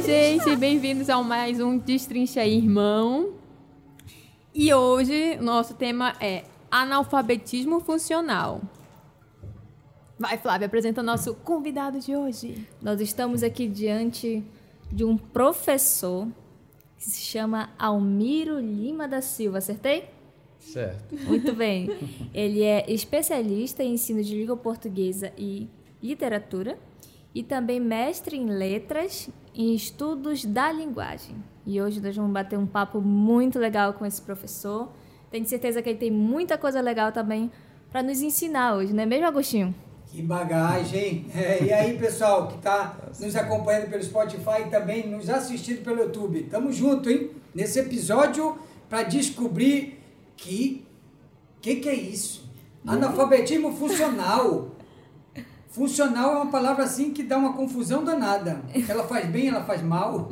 gente, bem-vindos ao mais um Destrincha Irmão. E hoje o nosso tema é analfabetismo funcional. Vai, Flávia, apresenta o nosso convidado de hoje. Nós estamos aqui diante de um professor que se chama Almiro Lima da Silva, acertei? Certo. Muito bem. Ele é especialista em ensino de língua portuguesa e literatura e também mestre em letras e estudos da linguagem. E hoje nós vamos bater um papo muito legal com esse professor. Tenho certeza que ele tem muita coisa legal também para nos ensinar hoje, não é mesmo, Agostinho? Que bagagem! É, e aí, pessoal que está nos acompanhando pelo Spotify e também nos assistindo pelo YouTube. Tamo junto, hein? Nesse episódio para descobrir que que que é isso? Analfabetismo funcional. Funcional é uma palavra assim que dá uma confusão danada. Ela faz bem, ela faz mal.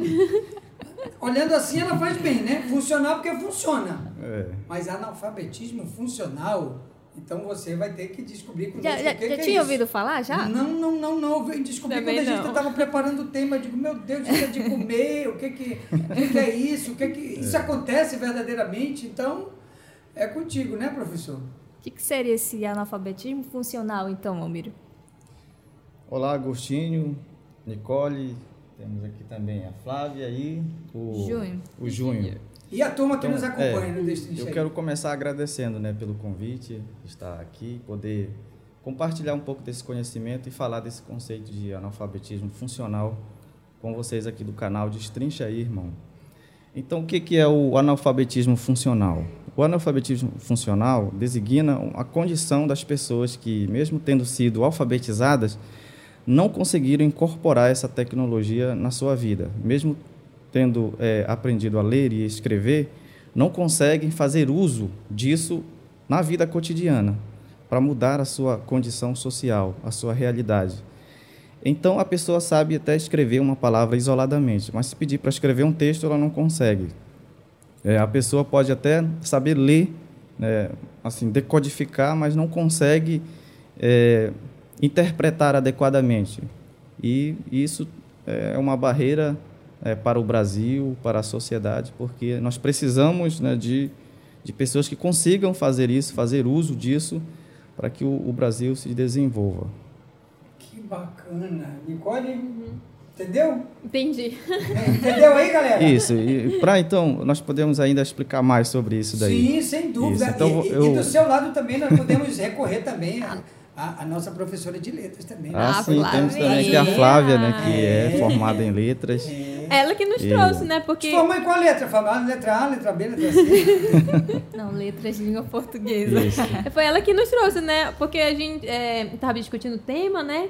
Olhando assim, ela faz bem, né? Funcional porque funciona. É. Mas analfabetismo funcional, então você vai ter que descobrir com Já, Deus já, o que, já que é tinha isso. ouvido falar já? Não, não, não, não. Eu vim descobrir Também quando a gente estava preparando o tema. Eu digo, meu Deus, isso é de comer, o que que, o que, que é isso? O que que, isso acontece verdadeiramente? Então, é contigo, né, professor? O que, que seria esse analfabetismo funcional, então, Almiro? Olá, Agostinho, Nicole, temos aqui também a Flávia e o Junho. O Junho. E a turma que Então, nos acompanha é, no Destino Eu quero começar agradecendo né, pelo convite, estar aqui, poder compartilhar um pouco desse conhecimento e falar desse conceito de analfabetismo funcional com vocês aqui do canal Destrincha aí, irmão. Então, o que é o analfabetismo funcional? O analfabetismo funcional designa a condição das pessoas que, mesmo tendo sido alfabetizadas, não conseguiram incorporar essa tecnologia na sua vida. Mesmo tendo eh, aprendido a ler e escrever, não conseguem fazer uso disso na vida cotidiana para mudar a sua condição social, a sua realidade. Então a pessoa sabe até escrever uma palavra isoladamente, mas se pedir para escrever um texto, ela não consegue. É, a pessoa pode até saber ler, né, assim, decodificar, mas não consegue é, interpretar adequadamente. E isso é uma barreira é, para o Brasil, para a sociedade, porque nós precisamos né, de, de pessoas que consigam fazer isso, fazer uso disso, para que o, o Brasil se desenvolva. Que bacana. Nicole, entendeu? Entendi. É, Entendeu aí, galera? Isso, e para então, nós podemos ainda explicar mais sobre isso daí. Sim, sem dúvida. Isso, então, e, eu- e do seu lado também nós podemos recorrer também à à nossa professora de letras também. né? Ah, Ah, sim, temos também aqui a Flávia, né, que É. é formada em letras. Ela que nos E- trouxe, né? Porque. formou em qual letra? Ah, Letra A, letra B, letra C? Não, letras de língua portuguesa. Isso. Foi ela que nos trouxe, né? Porque a gente é, tava discutindo o tema, né?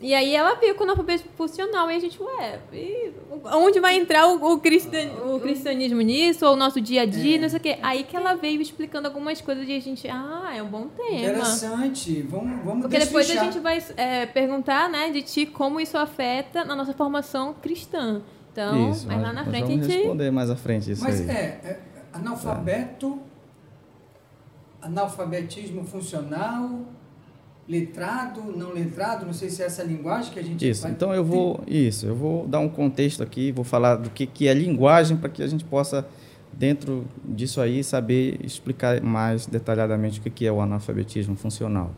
E aí ela viu com o analfabetismo funcional e a gente, ué, e onde vai entrar o, o, cristian- o cristianismo nisso, ou o nosso dia a dia, não sei o quê. Aí que ela veio explicando algumas coisas e a gente, ah, é um bom tema. Interessante. Vamos, vamos Porque depois a gente vai é, perguntar, né, de ti como isso afeta na nossa formação cristã. Então, isso, mas lá na nós frente a vamos gente. responder mais à frente isso Mas aí. é, é, analfabeto, analfabetismo funcional, letrado, não letrado, não sei se é essa linguagem que a gente Isso, vai- então eu vou, isso, eu vou dar um contexto aqui, vou falar do que, que é linguagem para que a gente possa, dentro disso aí, saber explicar mais detalhadamente o que, que é o analfabetismo funcional.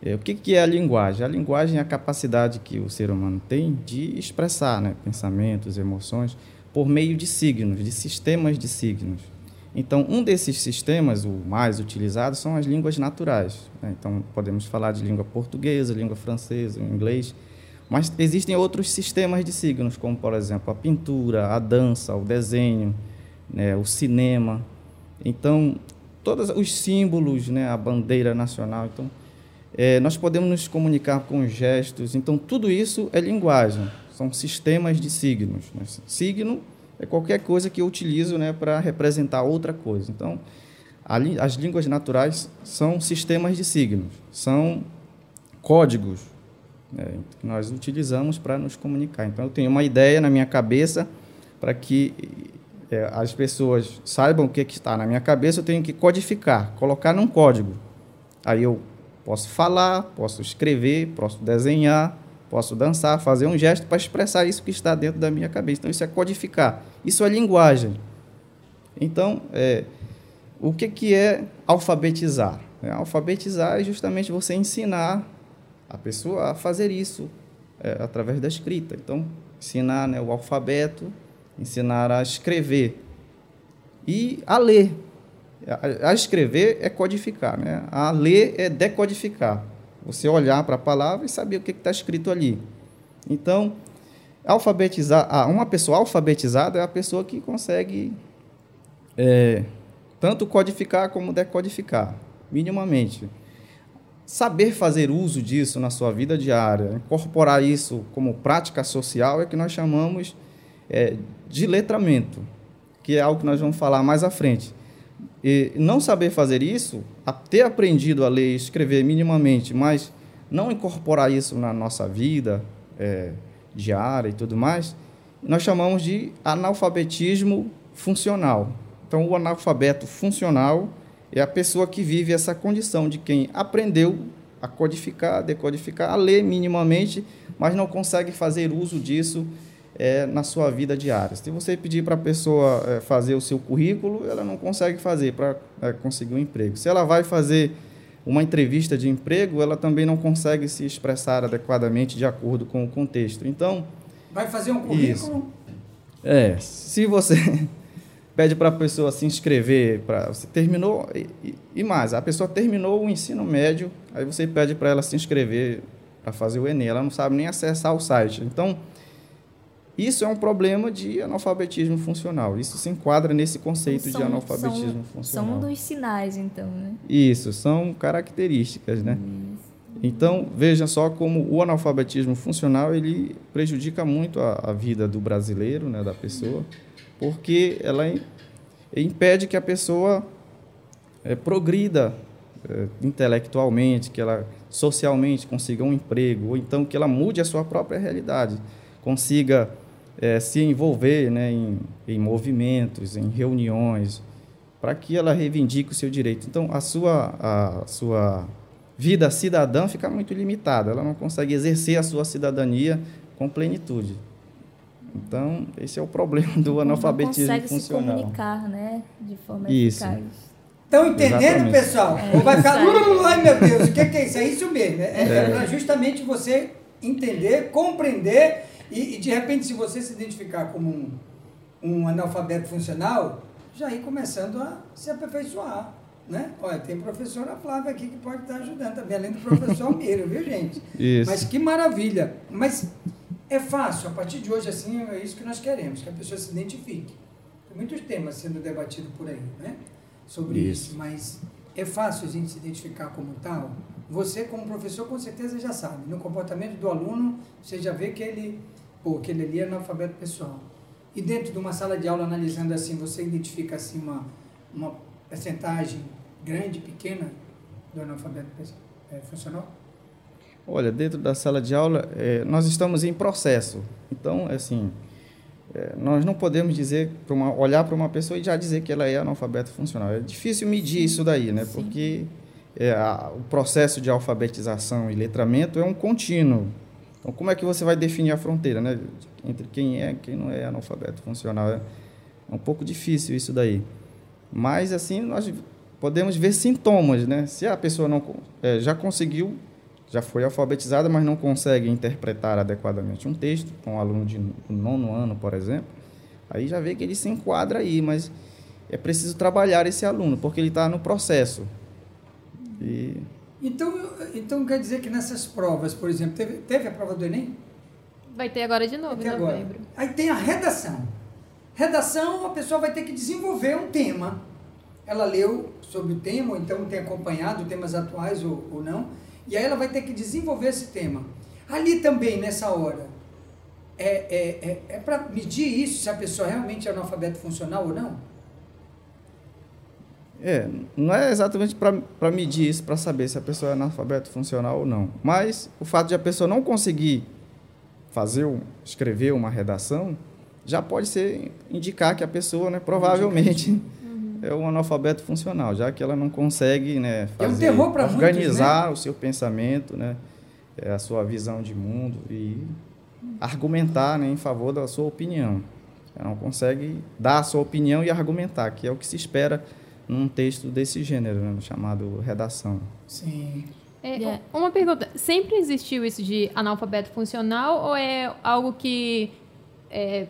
É, o que, que é a linguagem? A linguagem é a capacidade que o ser humano tem de expressar né, pensamentos, emoções, por meio de signos, de sistemas de signos. Então, um desses sistemas, o mais utilizado, são as línguas naturais. né? Então, podemos falar de língua portuguesa, língua francesa, inglês. Mas existem outros sistemas de signos, como, por exemplo, a pintura, a dança, o desenho, né, o cinema. Então, todos os símbolos, né, a bandeira nacional. Então, eh, nós podemos nos comunicar com gestos. Então, tudo isso é linguagem. São sistemas de signos. né? Signo é qualquer coisa que eu utilizo né, para representar outra coisa. Então, as línguas naturais são sistemas de signos, são códigos né, que nós utilizamos para nos comunicar. Então, eu tenho uma ideia na minha cabeça para que eh, as pessoas saibam o que, que está na minha cabeça, eu tenho que codificar, colocar num código. Aí eu posso falar, posso escrever, posso desenhar, posso dançar, fazer um gesto para expressar isso que está dentro da minha cabeça. Então, isso é codificar. Isso é linguagem. Então, é, o que, que é alfabetizar? É, alfabetizar é justamente você ensinar a pessoa a fazer isso é, através da escrita. Então, ensinar né, o alfabeto, ensinar a escrever e a ler. A, a escrever é codificar, né? a ler é decodificar. Você olhar para a palavra e saber o que está escrito ali. Então, alfabetizar, uma pessoa alfabetizada é a pessoa que consegue é, tanto codificar como decodificar, minimamente. Saber fazer uso disso na sua vida diária, incorporar isso como prática social é que nós chamamos é, de letramento, que é algo que nós vamos falar mais à frente. E não saber fazer isso, ter aprendido a ler e escrever minimamente, mas não incorporar isso na nossa vida é, diária e tudo mais, nós chamamos de analfabetismo funcional. Então, o analfabeto funcional é a pessoa que vive essa condição de quem aprendeu a codificar, decodificar, a ler minimamente, mas não consegue fazer uso disso é, na sua vida diária. Se você pedir para a pessoa é, fazer o seu currículo, ela não consegue fazer para é, conseguir um emprego. Se ela vai fazer uma entrevista de emprego, ela também não consegue se expressar adequadamente de acordo com o contexto. Então. Vai fazer um currículo? Isso. É. Se você pede para a pessoa se inscrever, para você terminou e, e, mais, a pessoa terminou o ensino médio, aí você pede para ela se inscrever para fazer o Enem, ela não sabe nem acessar o site. Então, isso é um problema de analfabetismo funcional. Isso se enquadra nesse conceito são, de analfabetismo são, funcional. São um dos sinais, então, né? Isso, são características, né? Isso. Então, veja só como o analfabetismo funcional ele prejudica muito a, a vida do brasileiro, né, da pessoa, porque ela impede que a pessoa é, progrida é, intelectualmente, que ela socialmente consiga um emprego, ou então que ela mude a sua própria realidade, consiga é, se envolver né, em, em movimentos, em reuniões, para que ela reivindique o seu direito. Então, a sua, a sua vida cidadã fica muito limitada, ela não consegue exercer a sua cidadania com plenitude. Então, esse é o problema do analfabetismo não consegue funcional. se comunicar, né, de forma Isso. eficaz. Estão entendendo, Exatamente. pessoal? É, Ou vai ficar, ai meu Deus, o que, que é isso? É isso mesmo. É, é. é justamente você entender, compreender e, e, de repente, se você se identificar como um, um analfabeto funcional, já ir começando a se aperfeiçoar. Né? Olha, tem a professora Flávia aqui que pode estar ajudando também, além do professor Almeida, viu, gente? Isso. Mas que maravilha. Mas é fácil, a partir de hoje, assim, é isso que nós queremos, que a pessoa se identifique. Tem muitos temas sendo debatidos por aí, né? Sobre isso. isso, mas é fácil a gente se identificar como tal. Você, como professor, com certeza já sabe. No comportamento do aluno, você já vê que ele pô, aquele ali é analfabeto pessoal. E dentro de uma sala de aula, analisando assim, você identifica assim uma, uma percentagem grande, pequena do analfabeto é, funcional? Olha, dentro da sala de aula, é, nós estamos em processo. Então, assim, é, nós não podemos dizer, para uma, olhar para uma pessoa e já dizer que ela é analfabeto funcional. É difícil medir Sim. isso daí, né? Sim. Porque é, a, o processo de alfabetização e letramento é um contínuo. Então, como é que você vai definir a fronteira, né? Entre quem é e quem não é analfabeto funcional? É, um pouco difícil isso daí. Mas, assim, nós podemos ver sintomas, né? Se a pessoa não é, já conseguiu, já foi alfabetizada, mas não consegue interpretar adequadamente um texto, um aluno de nono ano, por exemplo, aí já vê que ele se enquadra aí, mas é preciso trabalhar esse aluno, porque ele está no processo. E então, então quer dizer que nessas provas, por exemplo, teve, teve a prova do Enem? Vai ter agora de novo, em novembro. Aí tem a redação. Redação, a pessoa vai ter que desenvolver um tema. Ela leu sobre o tema, ou então tem acompanhado temas atuais ou, ou não, e aí ela vai ter que desenvolver esse tema. Ali também, nessa hora, é, é, é, é para medir isso, se a pessoa realmente é analfabeto funcional ou não? É, não é exatamente para medir isso, para saber se a pessoa é analfabeto funcional ou não. Mas o fato de a pessoa não conseguir fazer, um, escrever uma redação, já pode ser indicar que a pessoa, né, provavelmente, uhum. é um analfabeto funcional, já que ela não consegue, né, fazer, é um organizar muitos, né? o seu pensamento, né, é, a sua visão de mundo e argumentar né, em favor da sua opinião. Ela não consegue dar a sua opinião e argumentar, que é o que se espera num texto desse gênero, né, chamado redação. Sim. É, Yeah. Uma pergunta: sempre existiu isso de analfabeto funcional ou é algo que é,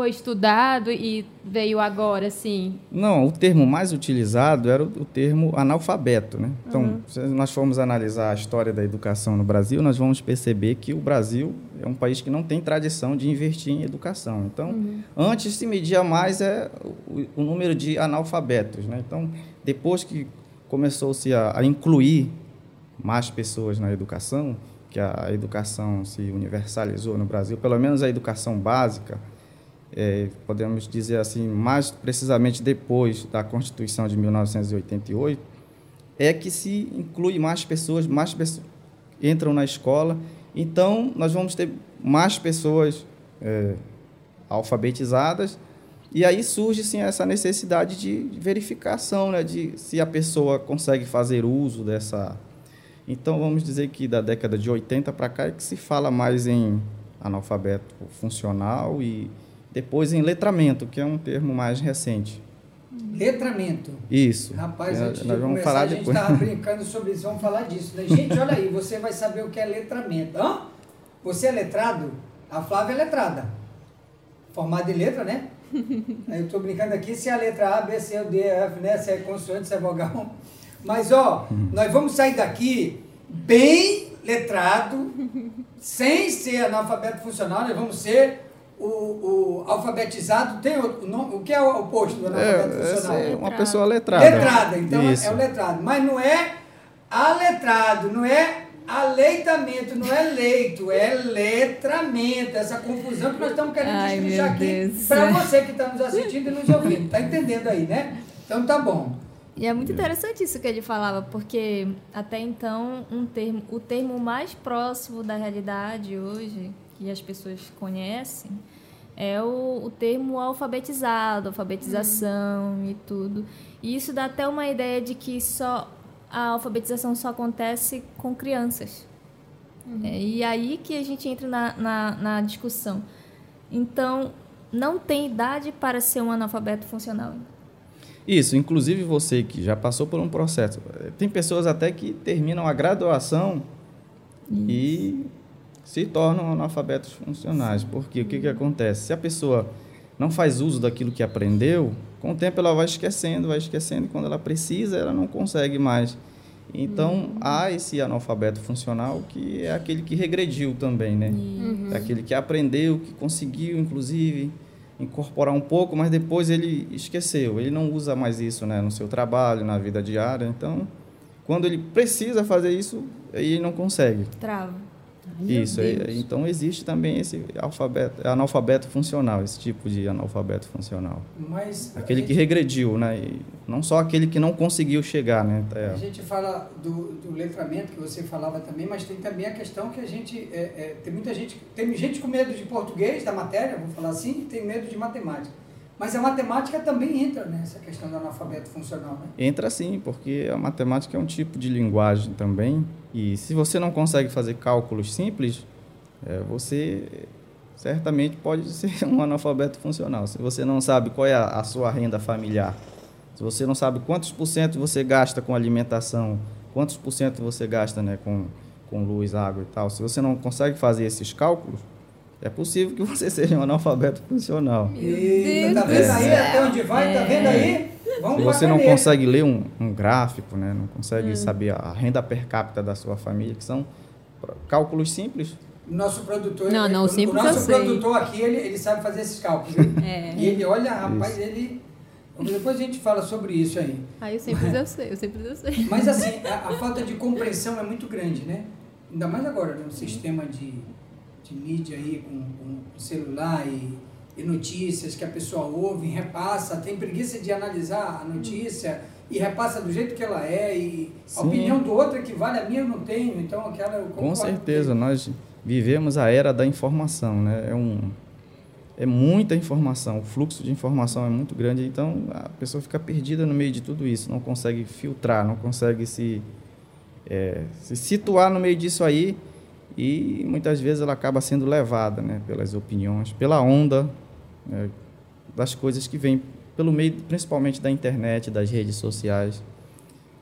foi estudado e veio agora, assim? Não, o termo mais utilizado era o, termo analfabeto. Né? Então, se nós formos analisar a história da educação no Brasil, nós vamos perceber que o Brasil é um país que não tem tradição de investir em educação. Então, antes se media mais é, o, o número de analfabetos. Né? Então, depois que começou-se a, a incluir mais pessoas na educação, que a educação se universalizou no Brasil, pelo menos a educação básica, é, podemos dizer assim, mais precisamente depois da Constituição de 1988, é que se inclui mais pessoas, mais pessoas entram na escola. Então, nós vamos ter mais pessoas é, alfabetizadas e aí surge sim essa necessidade de verificação, né, de se a pessoa consegue fazer uso dessa. Então, vamos dizer que da década de 80 para cá é que se fala mais em analfabeto funcional e depois em letramento, que é um termo mais recente. Letramento. Isso. Rapaz, É, antes de nós vamos começar, falar a gente estava brincando sobre isso, vamos falar disso. Né? Gente, olha aí, você vai saber o que é letramento. Hã? Você é letrado? A Flávia é letrada. Formada em letra, né? Eu estou brincando aqui se é a letra A, B, C, D, F, né? Se é consoante, se é vogal. Mas, ó, nós vamos sair daqui bem letrado, sem ser analfabeto funcional, nós vamos ser o, o alfabetizado. Tem o, o, nome- o que é o oposto do analfabeto É, funcional? é uma pessoa letrada. Letrada, então Isso. é o letrado. Mas não é aletrado, não é aleitamento, não é leito, é letramento. Essa confusão que nós estamos querendo Ai, destrinchar aqui para você que está nos assistindo e nos ouvindo. Tá entendendo aí, né? Então tá bom. E é muito interessante isso que ele falava, porque até então um termo, o termo mais próximo da realidade hoje, que as pessoas conhecem, é o, o termo alfabetizado, alfabetização e tudo. E isso dá até uma ideia de que só a alfabetização só acontece com crianças. É, e aí que a gente entra na, na, na discussão. Então, não tem idade para ser um analfabeto funcional. Isso, inclusive você que já passou por um processo. Tem pessoas até que terminam a graduação e se tornam analfabetos funcionais. Porque o que, que acontece? Se a pessoa não faz uso daquilo que aprendeu, com o tempo ela vai esquecendo, vai esquecendo, e quando ela precisa, ela não consegue mais. Então, há esse analfabeto funcional que é aquele que regrediu também, né? É aquele que aprendeu, que conseguiu, inclusive, incorporar um pouco, mas depois ele esqueceu. Ele não usa mais isso né, no seu trabalho, na vida diária. Então, quando ele precisa fazer isso, aí ele não consegue. Trava. Isso. aí- então, existe também esse alfabeto, analfabeto funcional, esse tipo de analfabeto funcional. Mas Aquele que gente- regrediu, né? E não só aquele que não conseguiu chegar, né? É. A gente fala do, do letramento que você falava também, mas tem também a questão que a gente é, é, tem muita gente tem gente com medo de português da matéria, vamos falar assim, e tem medo de matemática. Mas a matemática também entra nessa questão do analfabeto funcional, né? Entra sim, porque a matemática é um tipo de linguagem também. E se você não consegue fazer cálculos simples, é, você certamente pode ser um analfabeto funcional. Se você não sabe qual é a, a sua renda familiar, se você não sabe quantos por cento você gasta com alimentação, quantos por cento você gasta né, com, com luz, água e tal, se você não consegue fazer esses cálculos, é possível que você seja um analfabeto funcional. E tá vendo do aí até onde vai? Tá vendo aí? Vamos você não consegue ler um, um gráfico, né, não consegue saber a renda per capita da sua família, que são cálculos simples, O nosso produtor, Não, não, o, simples o nosso eu sei. produtor aqui, ele, ele sabe fazer esses cálculos. É. E ele olha, rapaz, ele. Depois a gente fala sobre isso aí. Aí eu sempre eu sei, eu sempre eu sei. Mas assim, a, a falta de compreensão é muito grande, né? Ainda mais agora, no sistema de, de mídia aí, com, com celular e, e notícias que a pessoa ouve, repassa, tem preguiça de analisar a notícia e repassa do jeito que ela é e a Sim. opinião do outro é que vale, a minha eu não tenho, então aquela eu Com certeza, nós vivemos a era da informação, né? É um é muita informação, o fluxo de informação é muito grande, então a pessoa fica perdida no meio de tudo isso, não consegue filtrar, não consegue se é, se situar no meio disso aí e muitas vezes ela acaba sendo levada né, pelas opiniões, pela onda né, das coisas que vêm pelo meio, principalmente da internet, das redes sociais,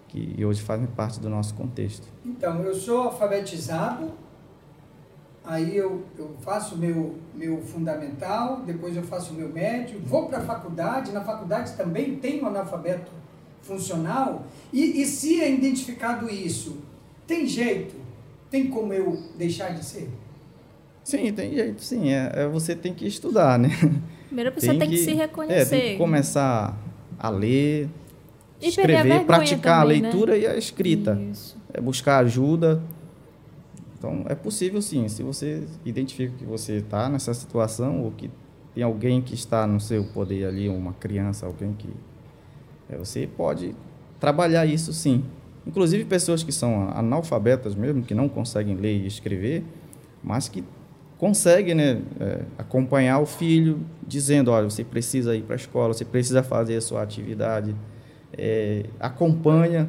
que hoje fazem parte do nosso contexto. Então, eu sou alfabetizado, aí eu, eu faço meu, meu fundamental, depois eu faço meu médio, vou para a faculdade, na faculdade também tem um analfabeto funcional, e, e se é identificado isso, tem jeito? Tem como eu deixar de ser? Sim, tem jeito, sim. É, é você tem que estudar, né? Primeiro a pessoa tem, tem que, que, se reconhecer. É, tem que começar a ler, e escrever, praticar também, a né? leitura né? e a escrita. Isso. É buscar ajuda. Então, é possível sim. Se você identifica que você está nessa situação ou que tem alguém que está no seu poder ali, uma criança, alguém que... É, você pode trabalhar isso sim. Inclusive pessoas que são analfabetas mesmo, que não conseguem ler e escrever, mas que conseguem né, é, acompanhar o filho, dizendo, olha, você precisa ir para a escola, você precisa fazer a sua atividade, é, acompanha.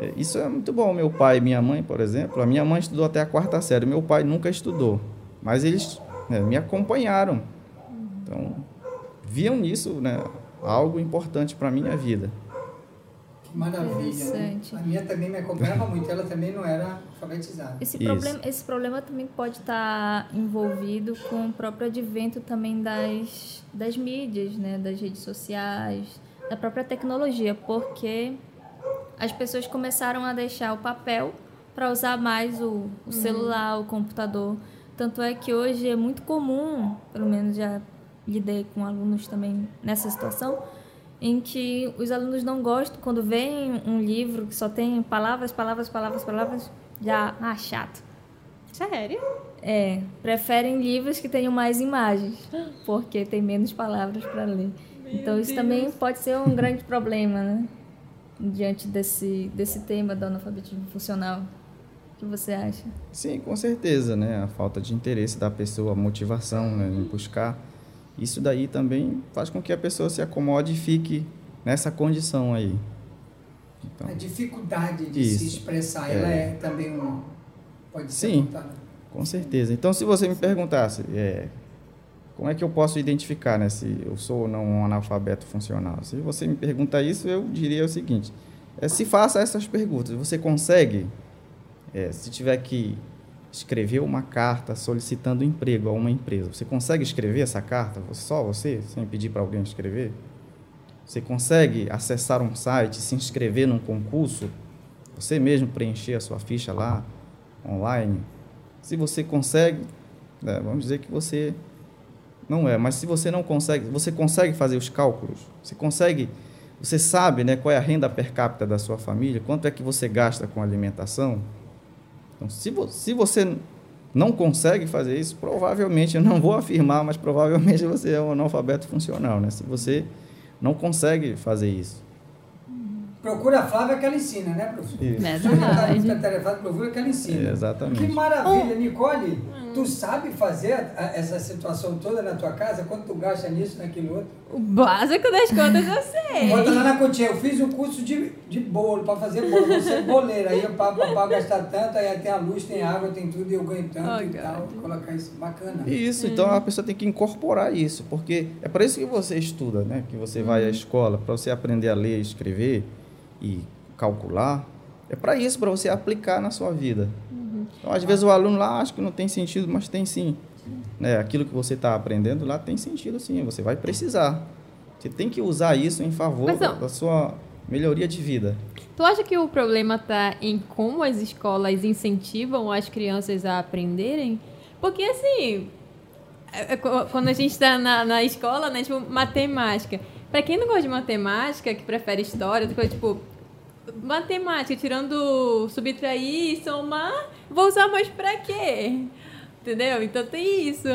É, isso é muito bom. Meu pai e minha mãe, por exemplo, a minha mãe estudou até a quarta série, meu pai nunca estudou, mas eles né, me acompanharam. Então, viam nisso né, algo importante para a minha vida. Que maravilha. Né? A minha também me acompanhava muito, ela também não era alfabetizada. Esse problema, esse problema também pode estar envolvido com o próprio advento também das, das mídias, né? das redes sociais, da própria tecnologia, porque as pessoas começaram a deixar o papel para usar mais o, o uhum. celular, o computador. Tanto é que hoje é muito comum, pelo menos já lidei com alunos também nessa situação, em que os alunos não gostam quando veem um livro que só tem palavras, palavras, palavras, palavras, já ah, chato. Sério? É, preferem livros que tenham mais imagens, porque tem menos palavras para ler. Meu então isso Deus. também pode ser um grande problema, né? Diante desse desse tema do analfabetismo funcional. O que você acha? Sim, com certeza, né? A falta de interesse da pessoa, a motivação né, em buscar isso daí também faz com que a pessoa se acomode e fique nessa condição aí. Então, a dificuldade de isso, se expressar, é. ela é também um pode ser Sim, com certeza. Então, se você me perguntasse, é, como é que eu posso identificar né, se eu sou ou não um analfabeto funcional? Se você me pergunta isso, eu diria o seguinte: é, se faça essas perguntas. Você consegue, é, se tiver que escrever uma carta solicitando emprego a uma empresa. Você consegue escrever essa carta, só você, sem pedir para alguém escrever? Você consegue acessar um site, se inscrever num concurso, você mesmo preencher a sua ficha lá, online? Se você consegue, né, vamos dizer que você não é, mas se você não consegue, você consegue fazer os cálculos, você consegue, você sabe né, qual é a renda per capita da sua família, quanto é que você gasta com alimentação, então, se, vo se você não consegue fazer isso, provavelmente, eu não vou afirmar, mas provavelmente você é um analfabeto funcional, né? Se você não consegue fazer isso. Procura a Flávia que ela ensina, né, professor? Isso. Está procura que ela ensina. exatamente. Que maravilha, Nicole. Tu sabe fazer a, essa situação toda na tua casa? Quanto tu gasta nisso, naquilo outro? O básico das contas eu sei. Bota lá na continha. Eu fiz um curso de, de bolo, para fazer bolo. Vou ser boleira. Aí eu pago para gastar tanto, aí tem a luz, tem água, tem tudo, e eu ganho tanto oh, e God. tal. Colocar isso. Bacana. Isso, hum. então a pessoa tem que incorporar isso. Porque é para isso que você estuda, né? Que você vai à uhum. escola, para você aprender a ler, escrever e calcular. É para isso, para você aplicar na sua vida. Então, às vezes o aluno lá acha que não tem sentido, mas tem sim. Né? Aquilo que você está aprendendo lá tem sentido sim, você vai precisar. Você tem que usar isso em favor da, da sua melhoria de vida. Tu acha que o problema está em como as escolas incentivam as crianças a aprenderem? Porque assim, é, é, quando a gente está na, na escola, né, tipo, matemática. Para quem não gosta de matemática, que prefere história, tipo, matemática, tirando subtrair, somar, vou usar mais pra quê? Entendeu? Então tem isso.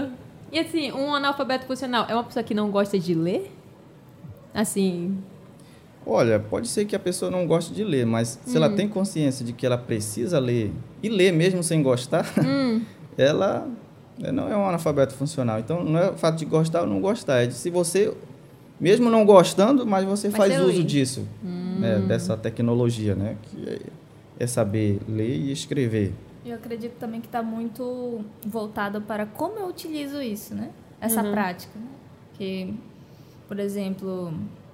E assim, um analfabeto funcional é uma pessoa que não gosta de ler? Assim. Olha, pode ser que a pessoa não goste de ler, mas se hum. ela tem consciência de que ela precisa ler e ler mesmo sem gostar, hum. ela não é um analfabeto funcional. Então não é o fato de gostar ou não gostar, é de se você, mesmo não gostando, mas você mas faz uso disso. Hum né, hum. dessa tecnologia, né? Que é, é saber ler e escrever. Eu acredito também que está muito voltado para como eu utilizo isso, né? Essa Uhum. prática. Né? Que, por exemplo,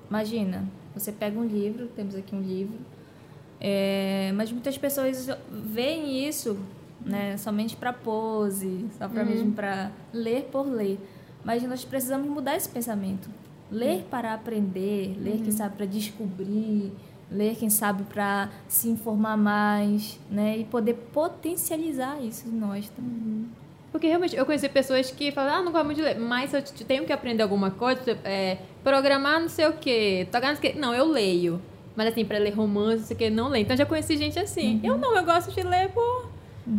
imagina, você pega um livro, temos aqui um livro, é, mas muitas pessoas veem isso né, somente para pose, só para mesmo para ler por ler. Mas nós precisamos mudar esse pensamento. Ler para aprender, ler, quem sabe, para descobrir, ler, quem sabe, para se informar mais, né? E poder potencializar isso em nós também. Porque realmente eu conheci pessoas que falam, ah, não gosto muito de ler, mas eu tenho que aprender alguma coisa, tipo, é, programar não sei o quê, tocar não sei o quê. Não, eu leio. Mas assim, pra ler romance, não sei o quê, não leio. Então já conheci gente assim. Eu não, eu gosto de ler por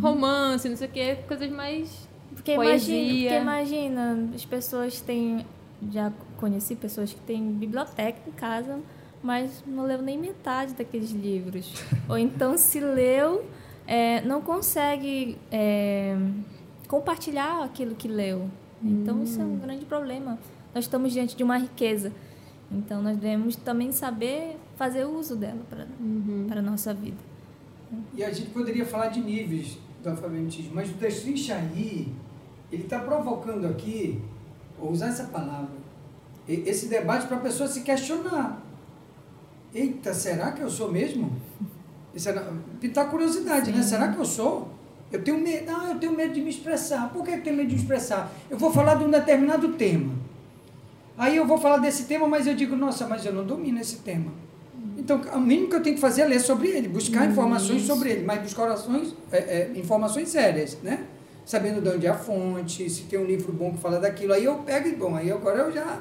romance, não sei o quê, coisas mais. Porque Poesia. imagina, porque imagina, as pessoas têm. Já conheci pessoas que têm biblioteca em casa, mas não leu nem metade daqueles livros. Ou então, se leu, é, não consegue é, compartilhar aquilo que leu. Então, isso é um grande problema. Nós estamos diante de uma riqueza. Então, nós devemos também saber fazer uso dela para para a nossa vida. E a gente poderia falar de níveis do alfabetismo, mas o Destrinchaí, ele está provocando aqui, vou usar essa palavra, esse debate para a pessoa se questionar. Eita, será que eu sou mesmo? Isso é, pintar curiosidade, né? Será que eu sou? Eu tenho medo, ah, eu tenho medo de me expressar. Por que eu tenho medo de me expressar? Eu vou falar de um determinado tema. Aí eu vou falar desse tema, mas eu digo, nossa, mas eu não domino esse tema. Então, o mínimo que eu tenho que fazer é ler sobre ele, buscar informações sobre ele, mas buscar orações, é, é, informações sérias, né? Sabendo de onde é a fonte, se tem um livro bom que fala daquilo. Aí eu pego e, bom, aí agora eu já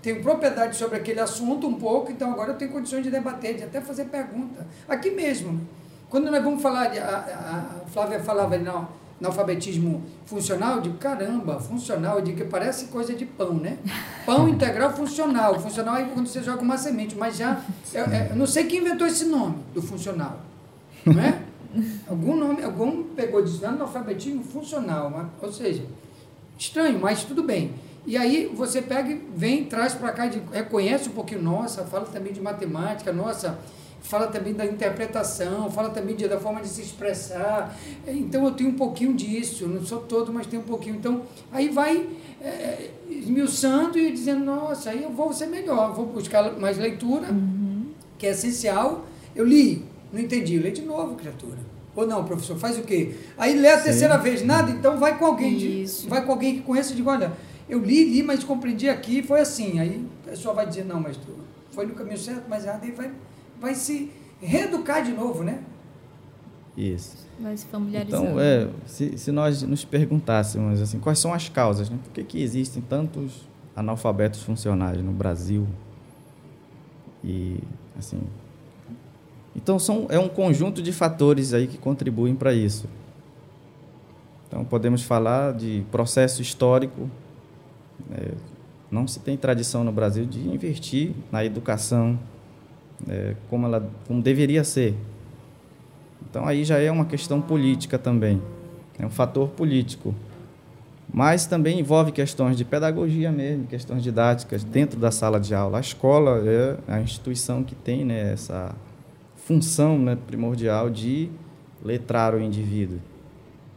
tenho propriedade sobre aquele assunto um pouco, então agora eu tenho condições de debater, de até fazer pergunta. Aqui mesmo, quando nós vamos falar, de, a, a- Flávia falava no, no alfabetismo funcional, eu digo, caramba, funcional, eu digo que parece coisa de pão, né? Pão integral funcional. Funcional é quando você joga uma semente, mas já, eu, eu não sei quem inventou esse nome do funcional, não é? Algum nome, algum pegou e disse, não, alfabetismo funcional, mas, ou seja, estranho, mas tudo bem. E aí você pega e vem, traz para cá, reconhece um pouquinho nossa, fala também de matemática, nossa, fala também da interpretação, fala também de, da forma de se expressar. Então eu tenho um pouquinho disso, não sou todo, mas tenho um pouquinho. Então aí vai é, esmiuçando e dizendo, nossa, aí eu vou ser melhor, vou buscar mais leitura, que é essencial. Eu li, não entendi, lê de novo, criatura. Ou não, professor, faz o quê? Aí lê a terceira vez, nada, então vai com alguém, de- Isso. vai com alguém que conheça e diga, olha, eu li, li, mas compreendi aqui, foi assim. Aí a pessoa vai dizer, não, mas tu foi no caminho certo, mas errado, aí vai, vai se reeducar de novo, né? Isso. Vai se familiarizando. Então, é, se, se nós nos perguntássemos assim, quais são as causas, né? Por que, que existem tantos analfabetos funcionais no Brasil? E assim, então são é um conjunto de fatores aí que contribuem para isso. Então podemos falar de processo histórico. é, não se tem tradição no Brasil de investir na educação é, como ela como deveria ser. Então aí já é uma questão política também, é um fator político. Mas também envolve questões de pedagogia mesmo, questões didáticas dentro da sala de aula. A escola é a instituição que tem né, essa função né, primordial de letrar o indivíduo.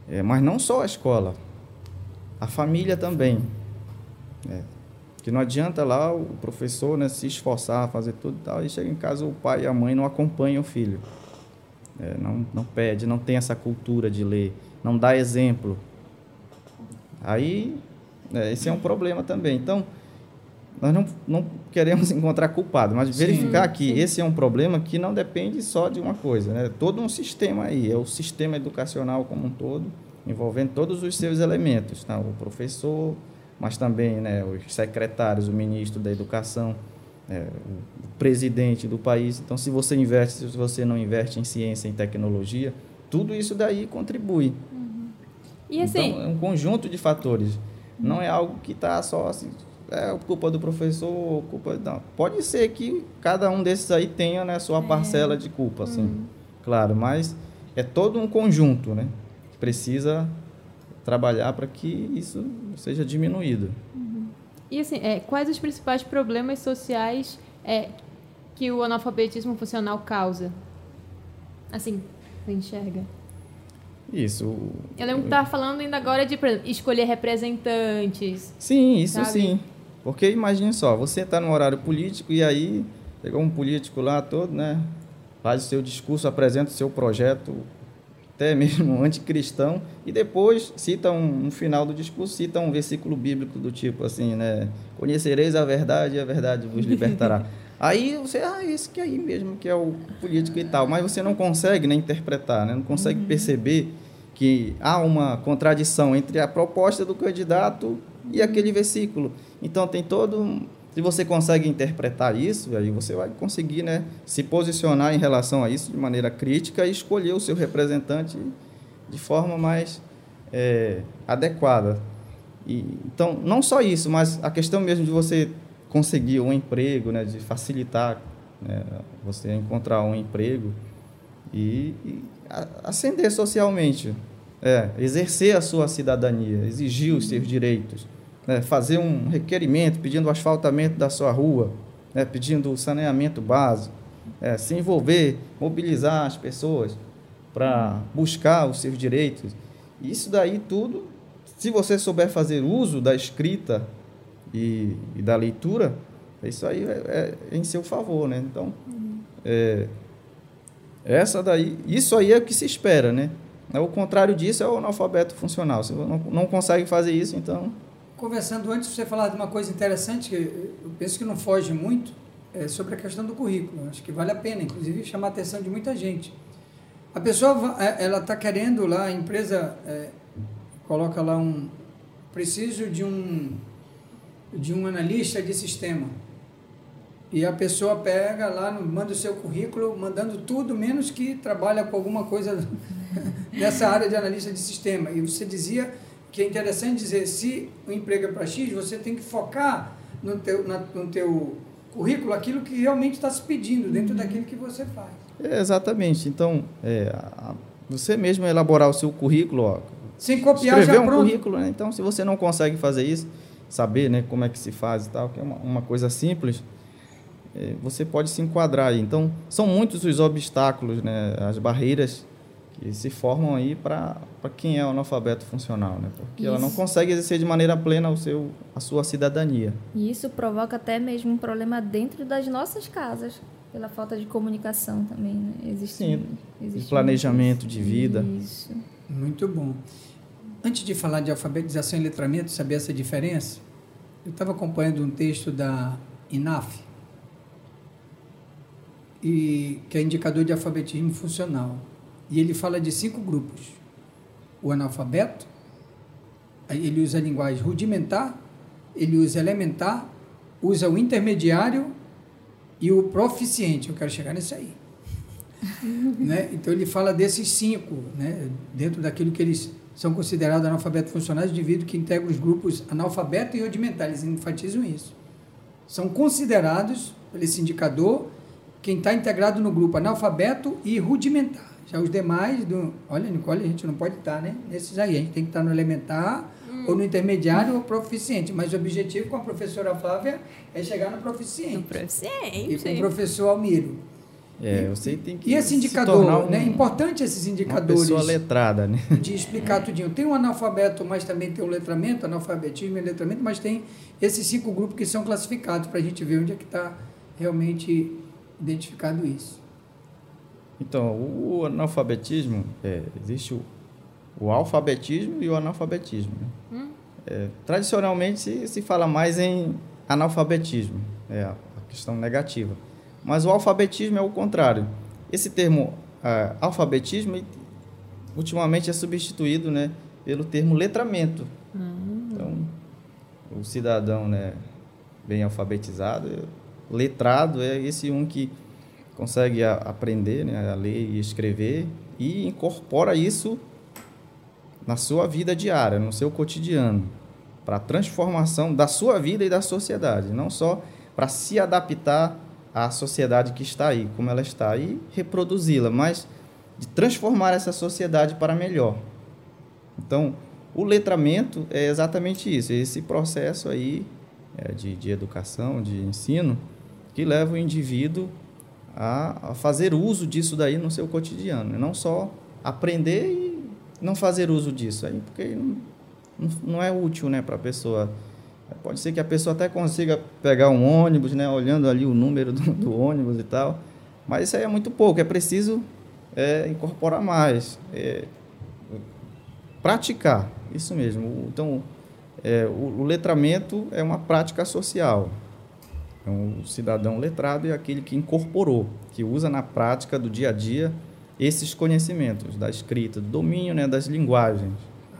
É, mas não só a escola, a família também. É, que não adianta lá o professor né, se esforçar, fazer tudo e tal, e chega em casa o pai e a mãe não acompanham o filho. É, não, não pede, não tem essa cultura de ler, não dá exemplo. Aí, é, esse é um problema também. Então, nós não, não queremos encontrar culpado, mas Sim, verificar que esse é um problema que não depende só de uma coisa, né? Todo um sistema aí, é o sistema educacional como um todo, envolvendo todos os seus elementos, tá? o professor, mas também né, os secretários, o ministro da educação, é, o presidente do país. Então, se você investe, se você não investe em ciência, em tecnologia, tudo isso daí contribui. E assim, Então, é um conjunto de fatores. Não é algo que está só assim, é culpa do professor, culpa não. Pode ser que cada um desses aí tenha né, sua parcela de culpa, assim, claro, mas é todo um conjunto, né? Precisa trabalhar para que isso seja diminuído. e assim é, quais os principais problemas sociais é, que o analfabetismo funcional causa? Assim, você enxerga? Isso. Eu lembro que estava falando ainda agora de exemplo, escolher representantes. Sim, isso Sabe? sim. Porque imagine só, você está no horário político e aí chegou um político lá todo, né? Faz o seu discurso, apresenta o seu projeto, até mesmo anticristão, e depois cita um, no final do discurso, cita um versículo bíblico do tipo assim, né? Conhecereis a verdade e a verdade vos libertará. aí você, ah, esse que aí mesmo que é o político e tal, mas você não consegue né, interpretar, né? Não consegue perceber que há uma contradição entre a proposta do candidato e aquele versículo. Então tem todo se você consegue interpretar isso, aí você vai conseguir, né, se posicionar em relação a isso de maneira crítica e escolher o seu representante de forma mais é, adequada. E, então, não só isso, mas a questão mesmo de você conseguir um emprego, né, de facilitar né, você encontrar um emprego e, e ascender socialmente, é, exercer a sua cidadania, exigir os seus direitos, né, fazer um requerimento pedindo o asfaltamento da sua rua, né, pedindo o saneamento básico, é, se envolver, mobilizar as pessoas para buscar os seus direitos. Isso daí tudo, se você souber fazer uso da escrita e, e da leitura, isso aí é, é em seu favor, né? Então, é, essa daí, isso aí é o que se espera, né? O contrário disso é o analfabeto funcional. Se você não, não consegue fazer isso, então Conversando antes, você falar de uma coisa interessante que eu penso que não foge muito, é sobre a questão do currículo. Acho que vale a pena, inclusive, chamar a atenção de muita gente. A pessoa, é, ela está querendo lá, a empresa é, coloca lá um, preciso de um, de um analista de sistema. E a pessoa pega lá, manda o seu currículo, mandando tudo, menos que trabalha com alguma coisa nessa área de analista de sistema. E você dizia que é interessante dizer, se o emprego é para X, você tem que focar no teu, na- no teu currículo aquilo que realmente está se pedindo, dentro daquilo que você faz. É, exatamente. Então, é, a- você mesmo elaborar o seu currículo, ó, Sem copiar escrever já um pronto. currículo, né? Então, se você não consegue fazer isso, saber, né, como é que se faz e tal, que é uma, uma coisa simples, é, você pode se enquadrar aí. Então, são muitos os obstáculos, né, as barreiras que se formam aí para quem é o analfabeto funcional, né? Porque ela não Isso. consegue exercer de maneira plena o seu, a sua cidadania. E isso provoca até mesmo um problema dentro das nossas casas, pela falta de comunicação também. Né? Existe, Sim, existe de planejamento de vida. Isso. Muito bom. Antes de falar de alfabetização e letramento, saber essa diferença, eu estava acompanhando um texto da INAF, e, que é indicador de alfabetismo funcional. E ele fala de cinco grupos. O analfabeto, ele usa a linguagem rudimentar, ele usa elementar, usa o intermediário e o proficiente. Eu quero chegar nesse aí. né? Então ele fala desses cinco, né? dentro daquilo que eles são considerados analfabetos funcionais, indivíduo que integram os grupos analfabeto e rudimentar, eles enfatizam isso. São considerados, por esse indicador, quem está integrado no grupo analfabeto e rudimentar. Já os demais, do, olha, Nicole, a gente não pode estar né? nesses aí, a gente tem que estar no elementar, ou no intermediário ou proficiente. Mas o objetivo com a professora Flávia é chegar no proficiente. Proficiente. E com o professor Almiro. É, você tem que E esse se indicador, tornar um- né? Importante esses uma indicadores pessoa letrada, né? de explicar tudinho. Tem o analfabeto, mas também tem o letramento, analfabetismo e letramento, mas tem esses cinco grupos que são classificados para a gente ver onde é que está realmente identificado isso. Então, o analfabetismo, é, existe o, o alfabetismo e o analfabetismo. né? É, tradicionalmente se, se fala mais em analfabetismo, é a a questão negativa. Mas o alfabetismo é o contrário. Esse termo ah, alfabetismo ultimamente é substituído né, pelo termo letramento. Então, o cidadão né, bem alfabetizado, letrado, é esse um que consegue a- aprender né, a ler e escrever e incorpora isso na sua vida diária, no seu cotidiano, para a transformação da sua vida e da sociedade, não só para se adaptar à sociedade que está aí, como ela está, e reproduzi-la, mas de transformar essa sociedade para melhor. Então, o letramento é exatamente isso, é esse processo aí é, de, de educação, de ensino, que leva o indivíduo a, fazer uso disso daí no seu cotidiano, e não só aprender e não fazer uso disso? Aí, porque não, não é útil né, para a pessoa. Pode ser que a pessoa até consiga pegar um ônibus, né, olhando ali o número do, do ônibus e tal, mas isso aí é muito pouco, é preciso é, incorporar mais, é, praticar, isso mesmo. Então, é, o, o, letramento é uma prática social. É um cidadão letrado é aquele que incorporou, que usa na prática do dia a dia esses conhecimentos da escrita, do domínio né, das linguagens.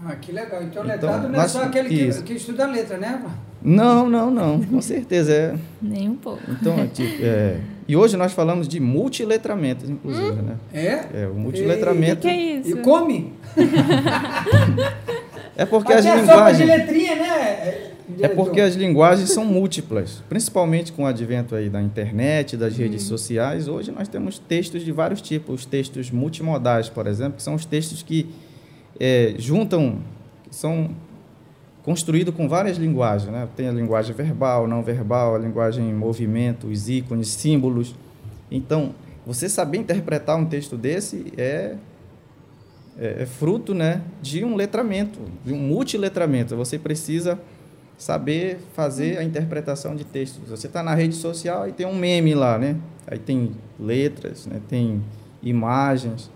Ah, que legal. Então, então letrado não é só aquele que, que, estuda a letra, né? Não, não, não. Com certeza. É... Nem um pouco. Então, é, tipo, é... E hoje nós falamos de multiletramentos, inclusive, hum? né? É? É, o multiletramento. O que é isso? E come? é porque Mas as linguagens... de letrinha, né? É porque as linguagens são múltiplas, principalmente com o advento aí da internet, das redes uhum. sociais. Hoje nós temos textos de vários tipos, os textos multimodais, por exemplo, que são os textos que é, juntam, são construídos com várias linguagens. Né? Tem a linguagem verbal, não verbal, a linguagem em movimento, os ícones, símbolos. Então, você saber interpretar um texto desse é, é, é fruto né, de um letramento, de um multiletramento. Você precisa saber fazer a interpretação de textos. Você está na rede social e tem um meme lá, né? Aí tem letras, né? tem imagens.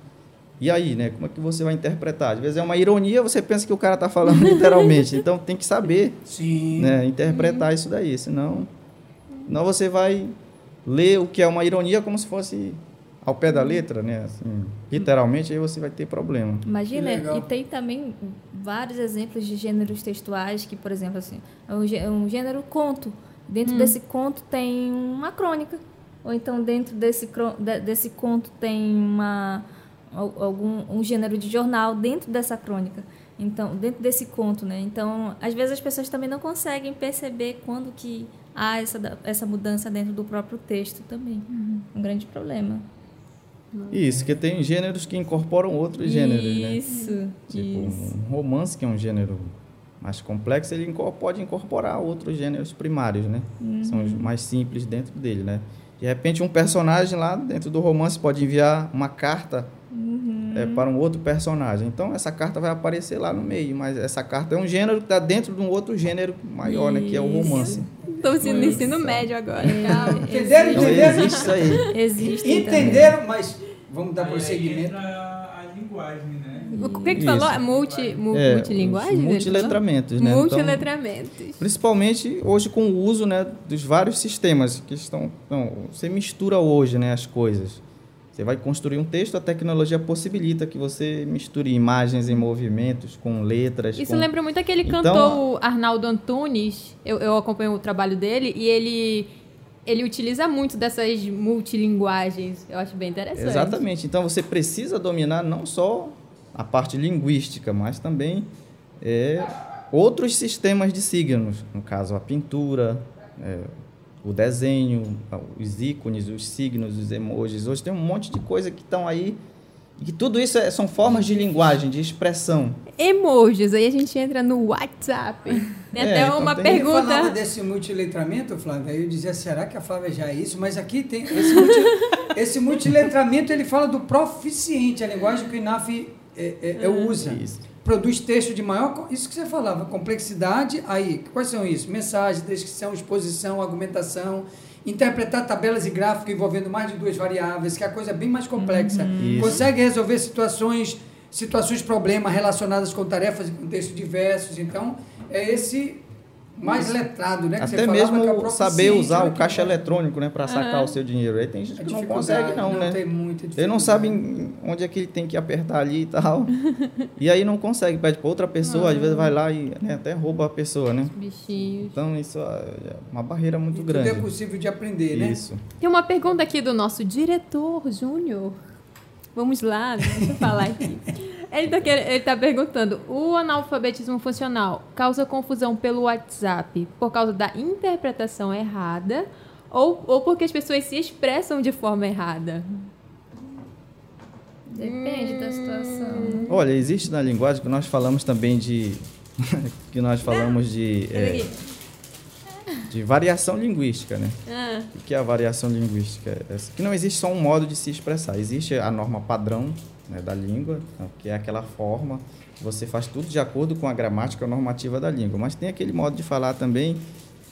E aí, né? Como é que você vai interpretar? Às vezes é uma ironia, você pensa que o cara está falando literalmente. Então tem que saber Sim. Né? interpretar isso daí. Senão, senão você vai ler o que é uma ironia como se fosse ao pé da letra, né? Assim, literalmente, aí você vai ter problema. Imagina, e tem também vários exemplos de gêneros textuais que, por exemplo, assim, é um, é um gênero conto. Dentro hum. desse conto tem uma crônica. Ou então dentro desse, desse conto tem uma algum um gênero de jornal dentro dessa crônica. Então, dentro desse conto, né? Então, às vezes as pessoas também não conseguem perceber quando que há essa, essa mudança dentro do próprio texto também. Uhum. Um grande problema. Isso, que tem gêneros que incorporam outros gêneros, né? Isso, tipo, isso. um romance, que é um gênero mais complexo, ele pode incorporar outros gêneros primários, né? Uhum. São os mais simples dentro dele, né? De repente, um personagem lá dentro do romance pode enviar uma carta uhum. é, para um outro personagem. Então, essa carta vai aparecer lá no meio, mas essa carta é um gênero que está dentro de um outro gênero maior, isso. né? Que é o romance. Estou no ensino médio agora. Entenderam? Então, Entenderam? existe isso aí. Existe Entenderam, também. mas vamos dar prosseguimento. a linguagem, né? O que, que falou? Multi, mu, é, multilinguagem? Multiletramentos, né? Multiletramentos. Então, principalmente hoje com o uso né, dos vários sistemas que estão... Então, você mistura hoje né, as coisas. Você vai construir um texto, a tecnologia possibilita que você misture imagens em movimentos com letras. Isso com... lembra muito aquele então, cantor Arnaldo Antunes. Eu, eu acompanho o trabalho dele e ele ele utiliza muito dessas multilinguagens. Eu acho bem interessante. Exatamente. Então você precisa dominar não só a parte linguística, mas também é, outros sistemas de signos. No caso, a pintura, é, o desenho, os ícones, os signos, os emojis. Hoje tem um monte de coisa que estão aí. E tudo isso é, são formas de linguagem, de expressão. Emojis, aí a gente entra no WhatsApp. Tem é, até então uma tem... pergunta. Eu falava desse multiletramento, Flávia, aí eu dizia, será que a Flávia já é isso? Mas aqui tem esse, multi... esse multiletramento, ele fala do proficiente, a linguagem que o INAF é, é, é usa. Isso produz texto de maior. Isso que você falava, complexidade. Aí, quais são isso? Mensagem, descrição, exposição, argumentação. Interpretar tabelas e gráficos envolvendo mais de duas variáveis, que é a coisa bem mais complexa. Uhum. Consegue resolver situações, situações, problemas relacionados com tarefas e contextos diversos. Então, é esse mais letrado, né? Até mesmo é saber usar o caixa eletrônico, né, para sacar uhum. o seu dinheiro. Aí tem gente que não consegue não, não né? Tem muita ele não sabe onde é que ele tem que apertar ali e tal. e aí não consegue, pede para outra pessoa, uhum. às vezes vai lá e né, até rouba a pessoa, né? Bichinhos. Então isso é uma barreira muito e grande. Tudo é possível de aprender, né? Isso. Tem uma pergunta aqui do nosso diretor Júnior. Vamos lá, deixa eu falar aqui. Ele está tá perguntando: o analfabetismo funcional causa confusão pelo WhatsApp por causa da interpretação errada ou, ou porque as pessoas se expressam de forma errada? Depende hum... da situação. Olha, existe na linguagem que nós falamos também de. que nós falamos de. É, de variação linguística, né? Ah, O que é a variação linguística? É que não existe só um modo de se expressar. Existe a norma padrão né, da língua, né, que é aquela forma você faz tudo de acordo com a gramática normativa da língua. Mas tem aquele modo de falar também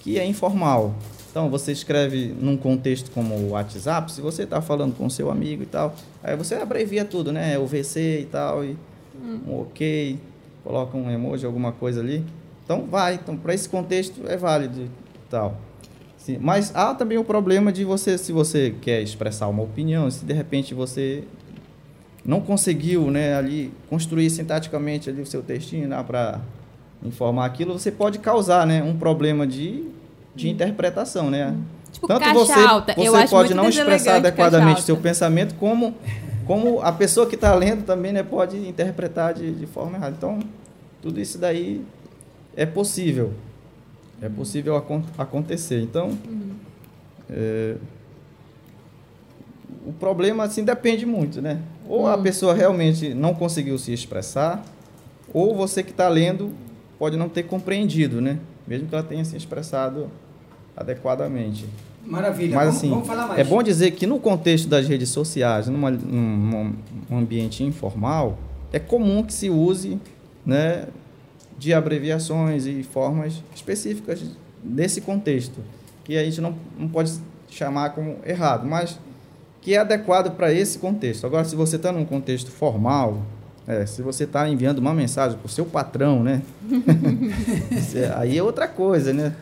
que é informal. Então, você escreve num contexto como o WhatsApp, se você está falando com seu amigo e tal, aí você abrevia tudo, né? O VC e tal, e um ok, coloca um emoji, alguma coisa ali. Então, vai. Então, para esse contexto é válido e tal. Sim, mas há também o problema de você, se você quer expressar uma opinião, se de repente você não conseguiu né, ali construir sintaticamente ali o seu textinho né, para informar aquilo, você pode causar né, um problema de, de interpretação. Né? Tipo, Tanto você, alta. você Eu pode não expressar adequadamente seu pensamento, como, como a pessoa que está lendo também né, pode interpretar de, de forma errada. Então, tudo isso daí é possível. É possível acon- acontecer. Então, é, o problema assim depende muito, né? Ou a pessoa realmente não conseguiu se expressar, ou você que está lendo pode não ter compreendido, né? Mesmo que ela tenha se expressado adequadamente. Maravilha. Mas vamos, assim, vamos mais. é bom dizer que no contexto das redes sociais, numa, num, num ambiente informal, é comum que se use né, de abreviações e formas específicas desse contexto, que a gente não, não pode chamar como errado, mas que é adequado para esse contexto. Agora, se você está num contexto formal, é, se você está enviando uma mensagem para o seu patrão, né? É- aí é outra coisa, né?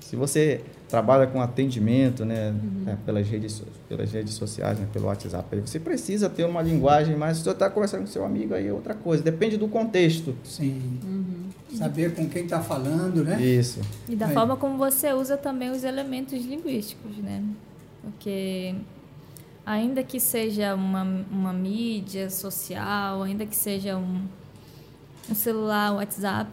Se você trabalha com atendimento, né, é, pelas, redes, pelas redes sociais, né, pelo WhatsApp, aí você precisa ter uma linguagem, mas se você está conversando com seu amigo, aí é outra coisa. Depende do contexto. Sim. Saber com quem está falando, né? Isso. E da Aí. forma como você usa também os elementos linguísticos, né? Porque ainda que seja uma, uma mídia social, ainda que seja um, um celular, um WhatsApp,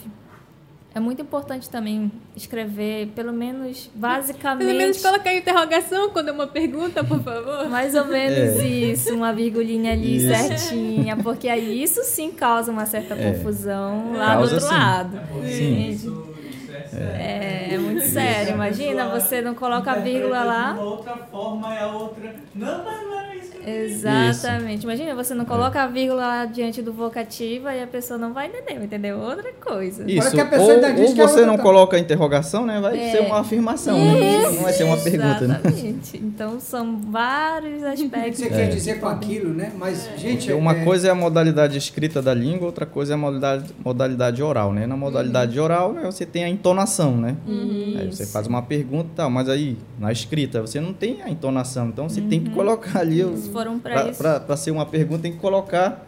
é muito importante também escrever, pelo menos basicamente. Pelo menos colocar interrogação quando é uma pergunta, por favor. Mais ou menos É. isso, uma virgulinha ali Isso. certinha, porque aí isso sim causa uma certa É. confusão lá Causa do outro sim. lado. Sim. Isso é. É, é muito sério. Imagina, você não coloca a vírgula lá. Uma outra forma e a outra. Não, mas não era isso Exatamente. Imagina, você não coloca a vírgula lá diante do vocativo e a pessoa não vai entender, entendeu? Outra coisa. Isso. que a pessoa ou ainda diz ou que você não tá- coloca a interrogação, né? Vai É. ser uma afirmação, né? Não vai ser uma pergunta, né? Exatamente. Então são vários O que aspectos. você quer dizer com aquilo, né? Mas, gente, Porque uma é- coisa é a modalidade escrita da língua, outra coisa é a modalidade, modalidade oral, né? Na modalidade oral, né, você tem a entonação, né? Aí você faz uma pergunta e tal, mas aí, na escrita, você não tem a entonação. Então, você tem que colocar ali... o- Eles foram para isso. Para ser uma pergunta, tem que colocar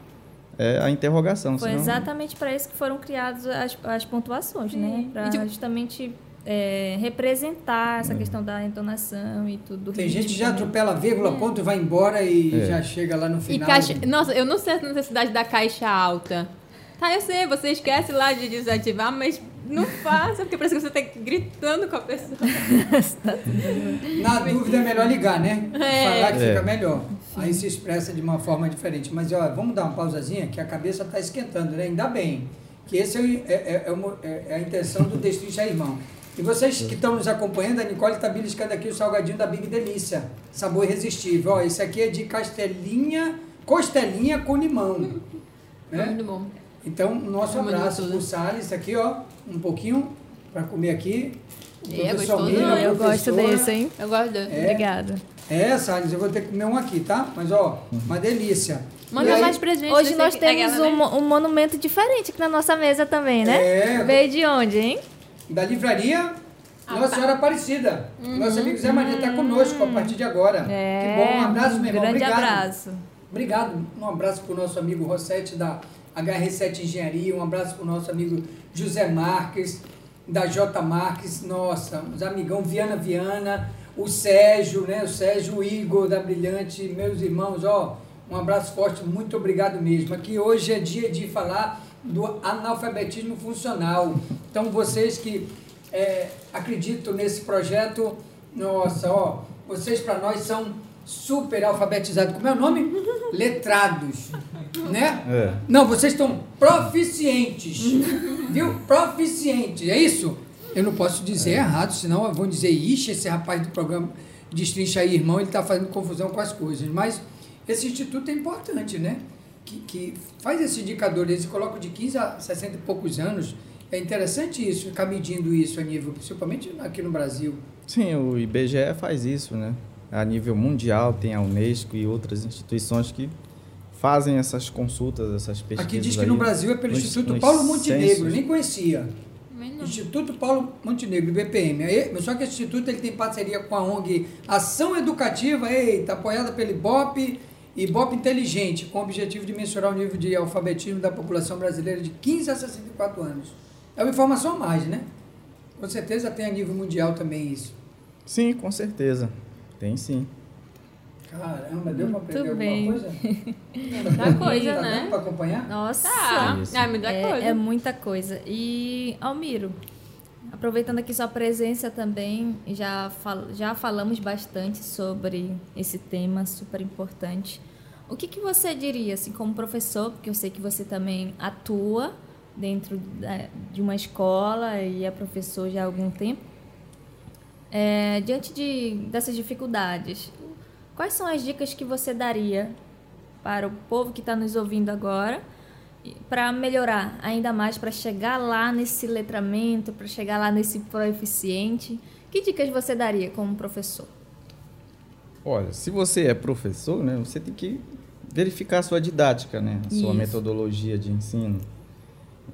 é, a interrogação. Foi senão- exatamente para isso que foram criadas as, as pontuações, né? Sim. Para E, tipo- justamente é, representar essa questão da entonação e tudo. do Tem ritmo gente que já atropela a vírgula, ponto, vai embora e É. já chega lá no E final. caixa... Nossa, eu não sei a necessidade da caixa alta. Tá, eu sei, você esquece lá de desativar, mas não faça, porque parece que você tá gritando com a pessoa. Na dúvida é melhor ligar, né? É. Falar que É. fica melhor. Aí se expressa de uma forma diferente. Mas ó, vamos dar uma pausazinha, que a cabeça está esquentando, né? Ainda bem. Que esse é, o- é- é- é é- é a intenção do Destrincha Irmão. E vocês que estão nos acompanhando, a Nicole está beliscando aqui o salgadinho da Big Delícia. Sabor irresistível. Ó, esse aqui é de castelinha, costelinha com limão. É Né? muito bom. Então, nosso É abraço pro Salles aqui, ó. Um pouquinho para comer aqui. O É, professor gostoso. Mira, Ah, eu gosto desse, hein? Eu gosto de... É. Obrigada. É, Salles, eu vou ter que comer um aqui, tá? Mas, ó, uma delícia. Manda aí- mais presentes. Hoje desse nós temos um, né? um monumento diferente aqui na nossa mesa também, né? É. Veio de onde, hein? Da livraria Ah, Nossa tá. Senhora Aparecida. Nosso amigo Zé Maria está conosco a partir de agora. Uhum. É, que bom, um abraço, meu irmão. Grande Obrigado. abraço. Obrigado. Um abraço para o nosso amigo Rossetti da HR7 Engenharia. Um abraço para o nosso amigo José Marques, da J Marques. Nossa, os amigão Viana Viana, o Sérgio, né? O Sérgio o Igor da Brilhante. Meus irmãos, ó, um abraço forte. Muito obrigado mesmo. Aqui hoje é dia de falar do analfabetismo funcional. Então, vocês que é, acreditam nesse projeto, nossa, ó, vocês para nós são super alfabetizados. Como é o nome? Letrados, né? É. Não, vocês estão proficientes, viu? Proficientes, é isso? Eu não posso dizer errado, senão vão dizer, ixi, esse rapaz do programa Destrincha aí, irmão, ele está fazendo confusão com as coisas. Mas esse instituto é importante, né? Que, que faz esse indicador, eles colocam de 15 a 60 e poucos anos. É interessante isso, ficar medindo isso a nível, principalmente aqui no Brasil. Sim, o IBGE faz isso, né? A nível mundial, tem a Unesco e outras instituições que fazem essas consultas, essas pesquisas. Aqui diz que aí no Brasil é pelo nos- Instituto nos Paulo Montenegro, censos. nem conhecia. Instituto Paulo Montenegro, IBPM. Aí, só que esse instituto ele tem parceria com a ONG Ação Educativa, eita, apoiada pelo IBOP, IBOP Inteligente, com o objetivo de mensurar o nível de alfabetismo da população brasileira de 15 a 64 anos. É uma informação a mais, né? Com certeza tem a nível mundial também isso. Sim, com certeza. Tem sim. Caramba, deu pra aprender Muito bem. alguma coisa? Muita coisa, tá né? dando pra acompanhar? Nossa! Tá. É muita coisa. É, é muita coisa. E, Almiro, aproveitando aqui sua presença também, já, fal já falamos bastante sobre esse tema super importante. O que, que você diria, assim, como professor, porque eu sei que você também atua dentro da- de uma escola e é professor já há algum tempo, É, diante de, dessas dificuldades, quais são as dicas que você daria para o povo que está nos ouvindo agora para melhorar ainda mais, para chegar lá nesse letramento, para chegar lá nesse proeficiente? Que dicas você daria como professor? Olha, se você é professor, né, você tem que verificar a sua didática, né, a sua Isso. metodologia de ensino,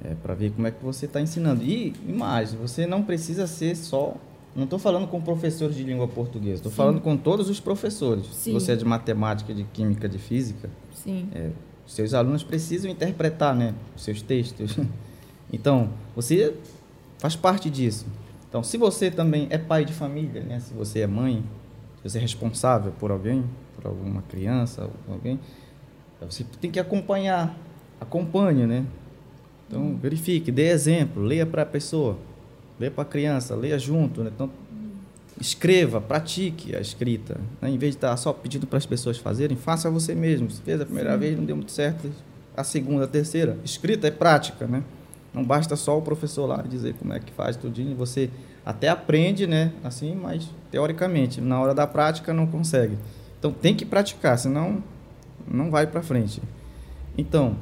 é, para ver como é que você está ensinando. E, e mais, você não precisa ser só. Não estou falando com professores de língua portuguesa, estou falando com todos os professores. Se Sim. você é de matemática, de química, de física, os seus alunos precisam interpretar né, os seus textos. Então, você faz parte disso. Então, se você também é pai de família, né, se você é mãe, se você é responsável por alguém, por alguma criança, alguém, você tem que acompanhar, acompanhe, né? Então, verifique, dê exemplo, leia para a pessoa, leia para a criança, leia junto, né? Então, escreva, pratique a escrita. Né? Em vez de estar só pedindo para as pessoas fazerem, faça você mesmo. Se fez a primeira vez, não deu muito certo, a segunda, a terceira. Escrita é prática, né? Não basta só o professor lá dizer como é que faz tudinho. Você até aprende, né? Assim, mas teoricamente, na hora da prática não consegue. Então tem que praticar, senão não vai para frente. Então,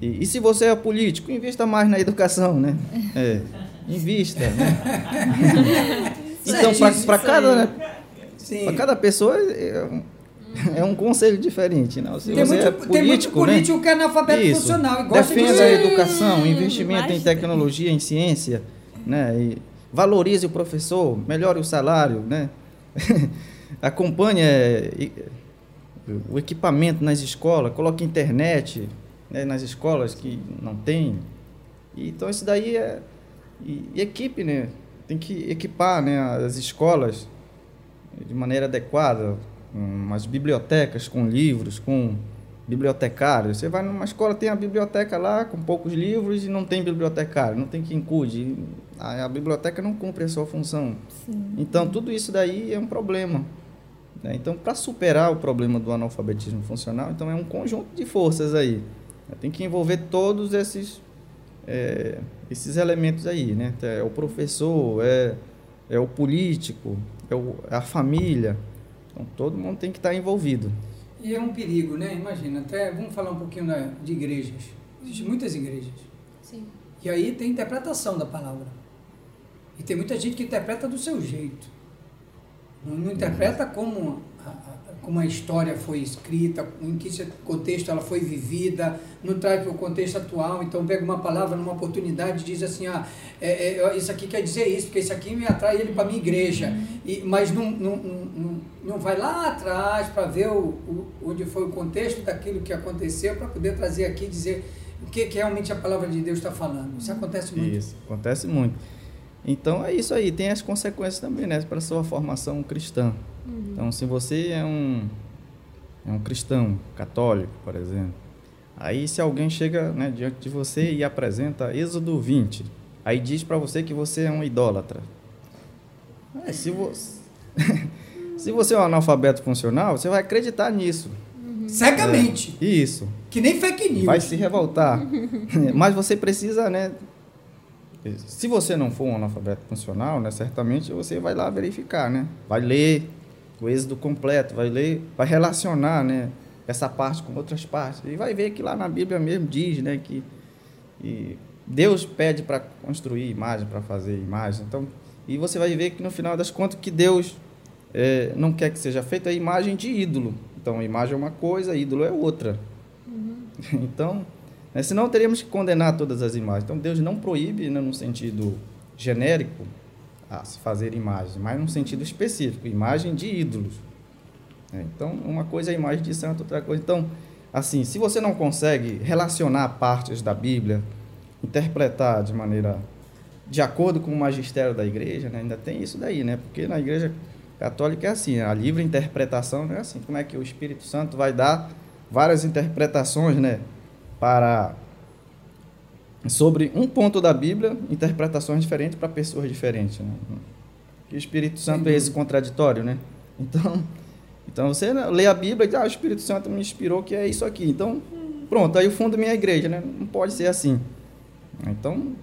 e, e se você é político, invista mais na educação, né? É, invista, né? Então, para cada, né, para cada pessoa é um, é um conselho diferente, não? Se Tem você muito, é tem muito político, né? político que é analfabeto Isso. funcional e gosta Defenda de a educação, investimento em mas- tecnologia, em ciência, né? E valorize o professor, melhore o salário, né? Acompanhe é, o equipamento nas escolas, coloque internet né, nas escolas que não tem. Então isso daí é e, e equipe, né? Tem que equipar, né, as escolas de maneira adequada, com umas bibliotecas com livros, com bibliotecários. Você vai numa escola, tem a biblioteca lá com poucos livros e não tem bibliotecário, não tem quem cuide. A, a biblioteca não cumpre a sua função. Então, tudo isso daí é um problema. né? Então, para superar o problema do analfabetismo funcional, então é um conjunto de forças aí. Tem que envolver todos esses, é, esses elementos aí, né? É o professor, é, é o político, é, o- é a família. Então, todo mundo tem que estar envolvido. E é um perigo, né? Imagina, até vamos falar um pouquinho da- de igrejas. Existem muitas igrejas. Sim. E aí tem interpretação da palavra. E tem muita gente que interpreta do seu jeito. Não, não interpreta como como a história foi escrita, em que esse contexto ela foi vivida, não traz para o contexto atual. Então pega uma palavra numa oportunidade e diz assim, ah, é, é, isso aqui quer dizer isso, porque isso aqui me atrai ele para minha igreja. E, mas não, não, não, não, não vai lá atrás para ver o, o, onde foi o contexto daquilo que aconteceu, para poder trazer aqui e dizer o que, que realmente a palavra de Deus está falando. Isso acontece muito. Isso, acontece muito. Então é isso aí, tem as consequências também, né, para a sua formação cristã. Então, se você é um, é um cristão católico, por exemplo, aí se alguém chega né, diante de você e apresenta Êxodo 20, aí diz para você que você é um idólatra. É, se, você, se você é um analfabeto funcional, você vai acreditar nisso. Cegamente. Isso. Que nem fake news. Vai se revoltar. Mas você precisa, né, se você não for um analfabeto funcional, né, certamente você vai lá verificar, né? Vai ler o êxodo completo, vai ler, vai relacionar, né, essa parte com outras partes e vai ver que lá na Bíblia mesmo diz, né, que Deus pede para construir imagem, para fazer imagem. Então, e você vai ver que no final das contas que Deus é, não quer que seja feita a imagem de ídolo. Então, imagem é uma coisa, ídolo é outra. Uhum. Então, né, senão teríamos que condenar todas as imagens. Então, Deus não proíbe, né, no sentido genérico, a se fazer imagens, mas no sentido específico, imagem de ídolos. É, então, uma coisa é a imagem de santo, outra coisa. Então, assim, se você não consegue relacionar partes da Bíblia, interpretar de maneira de acordo com o magistério da igreja, né, ainda tem isso daí, né? Porque na igreja católica é assim, a livre interpretação não é assim. Como é que o Espírito Santo vai dar várias interpretações, né, para sobre um ponto da Bíblia, interpretações diferentes para pessoas diferentes, né? Que o Espírito Santo é esse contraditório, né? Então, então você lê a Bíblia e diz, ah, o Espírito Santo me inspirou que é isso aqui. Então, pronto, aí o fundo minha igreja, né? Não pode ser assim. Então,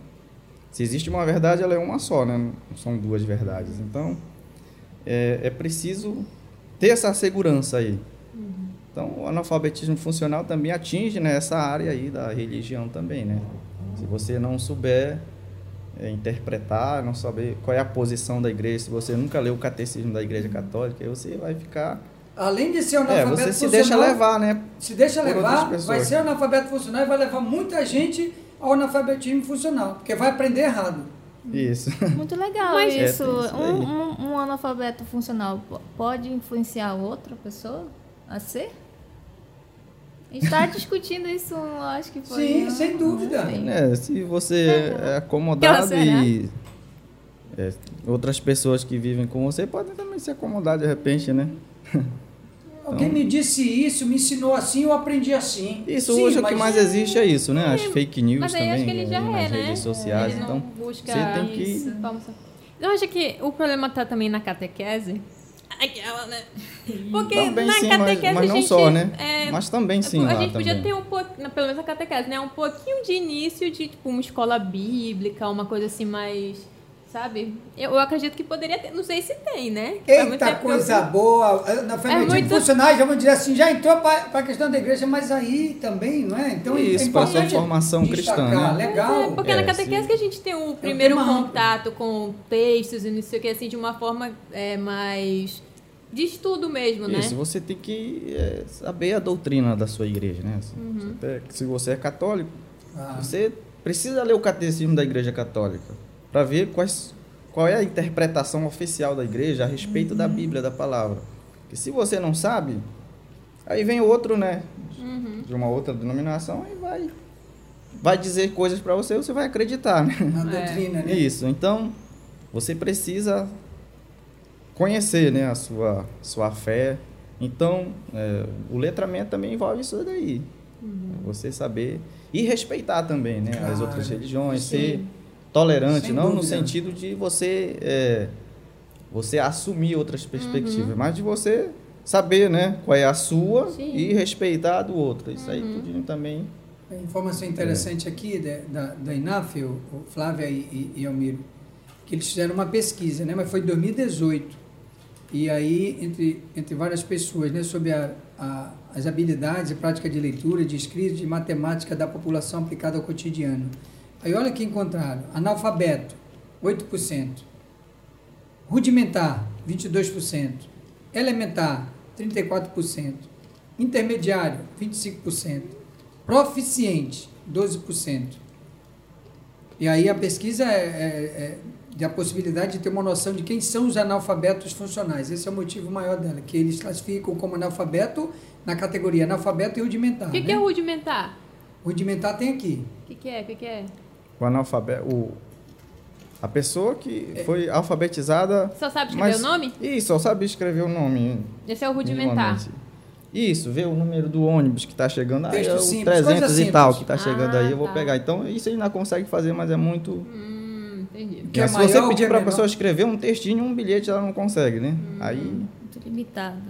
se existe uma verdade, ela é uma só, né? Não são duas verdades. Então, é, é preciso ter essa segurança aí. Uhum. Então, o analfabetismo funcional também atinge né, essa área aí da religião também, né? Se você não souber é, interpretar, não saber qual é a posição da igreja, se você nunca leu o catecismo da igreja católica, aí você vai ficar Além de ser um é, analfabeto você se deixa levar, né? Se deixa levar, vai ser analfabeto funcional e vai levar muita gente ao analfabetismo funcional, porque vai aprender errado. Isso. Muito legal Mas isso. É, isso um, um, um, analfabeto funcional pode influenciar outra pessoa a ser? A gente está discutindo isso, acho que foi. Sim, sem dúvida. É, se você é, é acomodado e é, outras pessoas que vivem com você podem também se acomodar de repente, né? Alguém me disse isso, me ensinou assim, eu aprendi assim. Isso, Sim, hoje o que mais existe é isso, né? As É, fake news mas aí também, acho que ele já aí é, nas né? redes sociais. Ele não Então, busca você tem que... isso. Eu acho que o problema tá também na catequese. Aquela, né? Porque Também na sim, mas, catequese mas a não gente, só, né? é, mas também sim a lá gente podia também. ter um pouco, pelo menos a catequese, né? Um pouquinho de início de tipo uma escola bíblica, uma coisa assim mais, sabe? Eu, eu acredito que poderia ter, não sei se tem, né? Muito Eita tempo que eu- coisa boa! Na alfabetismo muito- funcionais, vamos dizer assim, já entrou para a questão da igreja, mas aí também, não é? Então Isso, é para a sua formação cristã, né? Legal. É, porque É, na catequese sim. que a gente tem o primeiro contato com textos e não sei o que, assim, de uma forma é, mais de estudo mesmo, né? Isso, você tem que é, saber a doutrina da sua igreja, né? Se, Uhum. você- se você é católico, Ah, você precisa ler o catecismo da igreja católica para ver quais, qual é a interpretação oficial da igreja a respeito Uhum. da Bíblia, da palavra. Porque se você não sabe, aí vem outro, né? Uhum. De uma outra denominação e vai, vai dizer coisas para você, você vai acreditar, né? na É. doutrina, né? Isso. Então, você precisa conhecer, né, a sua, sua fé. Então, é, o letramento também envolve isso daí. Você saber e respeitar também, né, as Claro. outras religiões, Sim. ser tolerante, Sem não no dúvida. sentido de você é, você assumir outras perspectivas, mas de você saber, né, qual é a sua Sim. e respeitar a do outro. Isso aí tudinho também. Informação interessante aqui da, da, da INAF, o, o Flávia e, e, e Almiro, que eles fizeram uma pesquisa, né, mas foi em 2018. E aí, entre, entre várias pessoas, né, sobre a, a, as habilidades e prática de leitura, de escrita, de matemática da população aplicada ao cotidiano. Aí olha que encontraram. Analfabeto, 8%. Rudimentar, 22%. Elementar, 34%. Intermediário, 25%. Proficiente, 12%. E aí a pesquisa é, é, é da possibilidade de ter uma noção de quem são os analfabetos funcionais. Esse é o motivo maior dela, que eles classificam como analfabeto na categoria analfabeto e rudimentar. O que, né? que é rudimentar? Rudimentar tem aqui. O que, que é? O que, que é? O analfabeto, o, a pessoa que foi alfabetizada Só sabe escrever Mas- o nome? Isso, só sabe escrever o nome. Esse é o rudimentar. Isso, ver o número do ônibus que está chegando. Aí Texto é o simples, 300 coisa e tal simples. que está chegando Ah, aí, eu vou tá. pegar. Então, isso ele ainda consegue fazer, mas é muito. Hum, entendi. Que é Mas se maior você pedir é para a menor? pessoa escrever um textinho, um bilhete, ela não consegue, né? Hum. Aí. Muito limitado.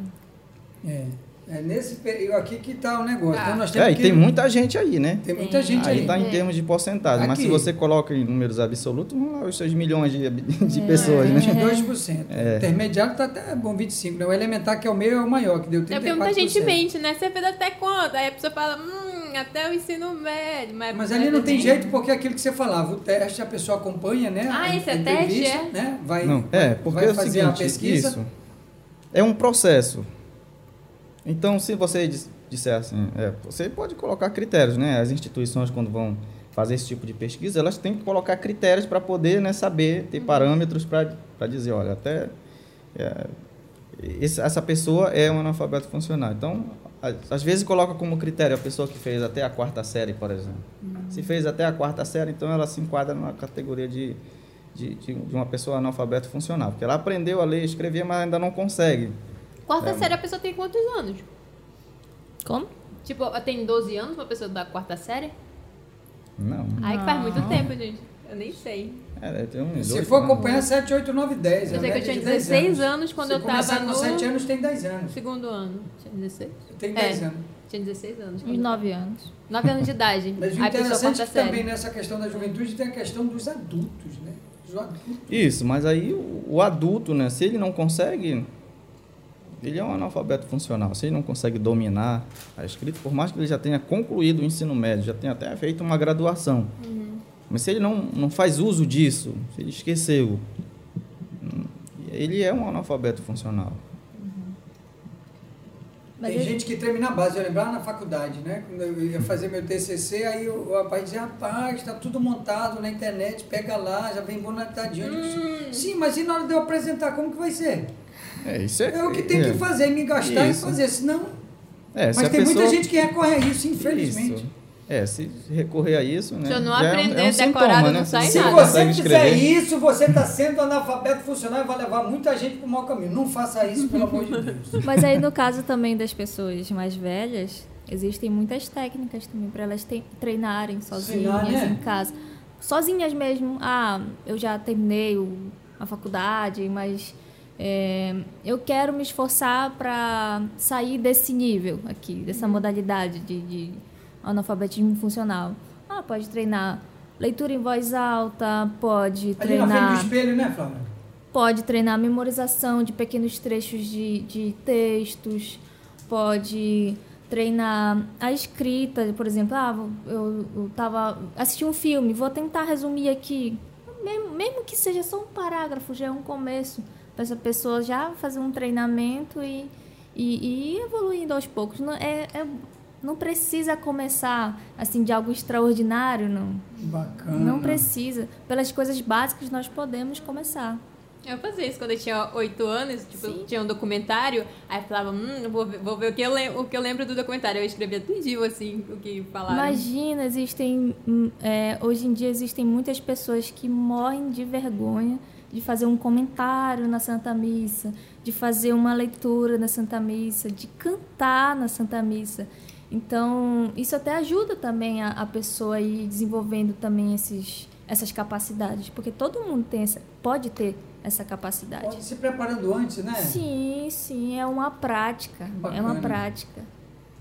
É. É nesse período aqui que está o negócio. Ah. Então nós temos É, e que... tem muita gente aí, né? Tem muita gente Aí aí. está em É. termos de porcentagem. Mas se Aqui. você coloca em números absolutos, vão lá os seus milhões de, É. de pessoas, né? 22%. É. O intermediário está até bom 25%. Né? O elementar, que é o meio, é o maior, que deu 34%. É porque muita gente mente, né? Você fez até quanto? Aí a pessoa fala, hum, até o ensino médio. Mas, Mas ali não tem jeito, porque é aquilo que você falava, o teste a pessoa acompanha, né? Ah, esse a é teste, é? Né? Vai, Não, é, porque vai é o fazer seguinte, a pesquisa. isso é um processo. Então, se você dis- disser assim, é, você pode colocar critérios, né? As instituições, quando vão fazer esse tipo de pesquisa, elas têm que colocar critérios para poder né, saber, ter parâmetros para dizer, olha, até é, esse- essa pessoa é um analfabeto funcional. Então, às vezes coloca como critério a pessoa que fez até a quarta série, por exemplo. Se fez até a quarta série, então ela se enquadra na categoria de, de, de- de uma pessoa analfabeto funcional. Porque ela aprendeu a ler e escrever, mas ainda não consegue. Quarta É. série a pessoa tem quantos anos? Como? Tipo, tem 12 anos uma pessoa da quarta série? Não. Ai, que faz muito tempo, gente. Eu nem sei. É, deve ter uns Se for acompanhar 7, 8, 9, 10. Eu sei que eu tinha de 10 16 anos quando Se eu tava com no 7 anos, tem 10 anos. segundo ano. Tinha 16? Tem É. 10 anos. Tinha 16 anos. Uns nove anos. 9 anos de idade. Mas o Aí interessante é que também nessa questão da juventude tem a questão dos adultos, né? Adultos. Isso, mas aí o, o adulto, né, se ele não consegue, ele é um analfabeto funcional. Se ele não consegue dominar a escrita, por mais que ele já tenha concluído o ensino médio, já tenha até feito uma graduação, mas se ele não, não faz uso disso, se ele esqueceu, hum, ele é um analfabeto funcional. Mas Tem ele- gente que termina a base, eu lembrava na faculdade, né? Quando eu ia fazer meu TCC, aí o, o rapaz dizia, rapaz, está tudo montado na internet, pega lá, já vem bonitadinho. Digo, Sim, mas e na hora de eu apresentar, como que vai ser? É, isso é, É o que tem é, que fazer, me gastar Isso. e fazer, senão... É, se mas tem muita pessoa- gente que recorre a isso, infelizmente. Isso. É, se recorrer a isso, né? Se eu não já é um- aprender é um decorado, sintoma, não né? sai Se Se nada. não você fizer isso, você está sendo analfabeto funcional e vai levar muita gente para o mau caminho. Não faça isso, pelo amor de Deus. Mas aí no caso também das pessoas mais velhas, existem muitas técnicas também para elas te- treinarem sozinhas Ensinar, né? em casa. Sozinhas mesmo. Ah, eu já terminei o- a faculdade, mas é, eu quero me esforçar para sair desse nível aqui, dessa modalidade de, de analfabetismo funcional. Ah, pode treinar leitura em voz alta, pode Ali na frente treinar do espelho, né, Flávia? pode treinar memorização de pequenos trechos de, de textos, pode treinar a escrita, por exemplo, ah, eu, eu tava assistindo um filme, vou tentar resumir aqui, mesmo, mesmo que seja só um parágrafo, já é um começo essa pessoa já fazer um treinamento e, e, e ir evoluindo aos poucos. Não, é, é- não precisa começar assim de algo extraordinário, não. Bacana. Não precisa. Pelas coisas básicas nós podemos começar. Eu fazia isso quando eu tinha 8 anos, tipo, Sim. tinha um documentário, aí eu falava, hum, eu vou ver, vou ver o, que eu lembro, o que eu lembro do documentário. Eu escrevia tudinho, assim, o que falaram. Imagina, existem. hum, é, hoje em dia existem muitas pessoas que morrem de vergonha de fazer um comentário na Santa Missa, de fazer uma leitura na Santa Missa, de cantar na Santa Missa. Então, isso até ajuda também a, a pessoa a ir desenvolvendo também esses, essas capacidades, porque todo mundo tem essa, pode ter essa capacidade. Pode se preparando antes, né? Sim, sim, é uma prática. É Bacana. uma prática.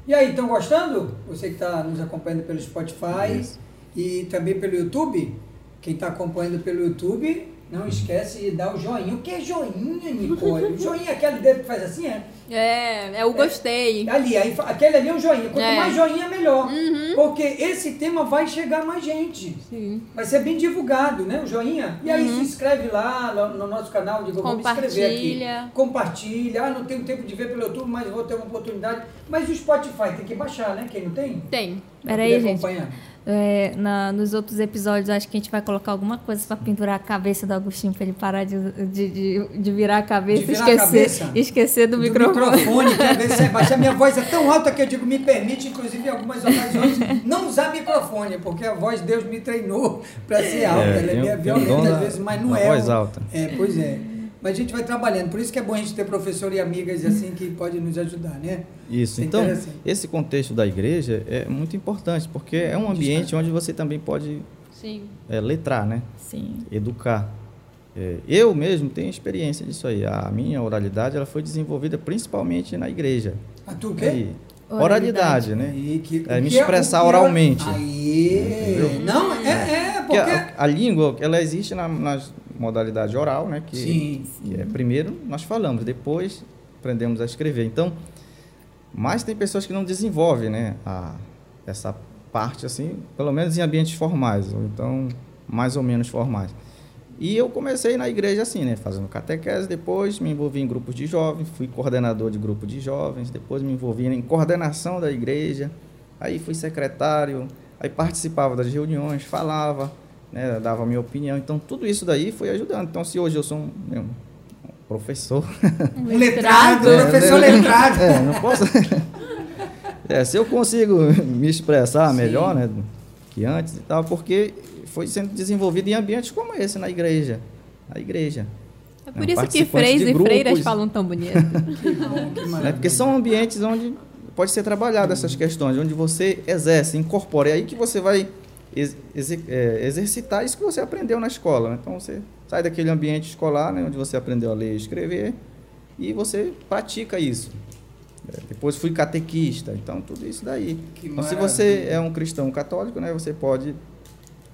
E aí, estão gostando? Você que está nos acompanhando pelo Spotify Isso. e também pelo YouTube. Quem está acompanhando pelo YouTube, não esquece de dar o joinha. O que é joinha, Nicole? Joinha é aquele dedo que faz assim, é? É, é o gostei. Ali, aí, aquele ali é o joinha. Quanto É. mais joinha, melhor. Uhum. Porque esse tema vai chegar mais gente. Sim. Vai ser bem divulgado, né? O joinha. E aí se inscreve lá no, no nosso canal, vou me inscrever aqui. Uhum. Compartilha. Ah, não tenho tempo de ver pelo YouTube, mas vou ter uma oportunidade. Mas o Spotify tem que baixar, né? Quem não tem? Tem. Peraí, gente. acompanhar. É, na- nos outros episódios, acho que a gente vai colocar alguma coisa para pendurar a cabeça do Agostinho para ele parar de, de, de, de virar a cabeça De e virar a esquecer, cabeça? esquecer do, Do microfone. microfone, que às vezes é baixo. A minha voz é tão alta que eu digo, me permite, inclusive, em algumas ocasiões, não usar microfone, porque a voz Deus me treinou para ser alta. Ela é meio tem o dom violenta às vezes, mas não é. voz alta. É, pois é. Mas a gente vai trabalhando. Por isso que é bom a gente ter professor e amigas assim que podem nos ajudar, né? Isso. É Então, interessante. esse contexto da igreja é muito importante, porque é um ambiente onde você também pode Sim. é, letrar, né? Sim. Educar. É, eu mesmo tenho experiência disso aí. A minha oralidade ela foi desenvolvida principalmente na igreja. A tu o quê? Aí, Oralidade. oralidade, né? Que, É, me que expressar que oralmente. Aí. Não, é, é Porque porque. a, a língua, ela existe na, na modalidade oral, né? Que, Sim. que é, primeiro nós falamos, depois aprendemos a escrever. Então, mas tem pessoas que não desenvolvem, né? A, essa parte, assim, pelo menos em ambientes formais, ou então mais ou menos formais. E eu comecei na igreja assim, né? Fazendo catequese, depois me envolvi em grupos de jovens, fui coordenador de grupo de jovens, depois me envolvi em coordenação da igreja, aí fui secretário, aí participava das reuniões, falava, né? Dava a minha opinião. Então, tudo isso daí foi ajudando. Então, se hoje eu sou um, né, um professor, Um letrado, É, professor né? letrado. é, não posso. É, se eu consigo me expressar Sim. melhor, né, que antes e tal, porque foi sendo desenvolvido em ambientes como esse na igreja, na igreja, É por isso que freis e freiras falam tão bonito. Que bom, que maravilha. Porque são ambientes onde pode ser trabalhado essas questões, onde você exerce, incorpora, é aí que você vai ex- é, exercitar isso que você aprendeu na escola. né? Então você sai daquele ambiente escolar, né, onde você aprendeu a ler e escrever, e você pratica isso. É, depois fui catequista, então tudo isso daí. Que Então, se você é um cristão católico, né, você pode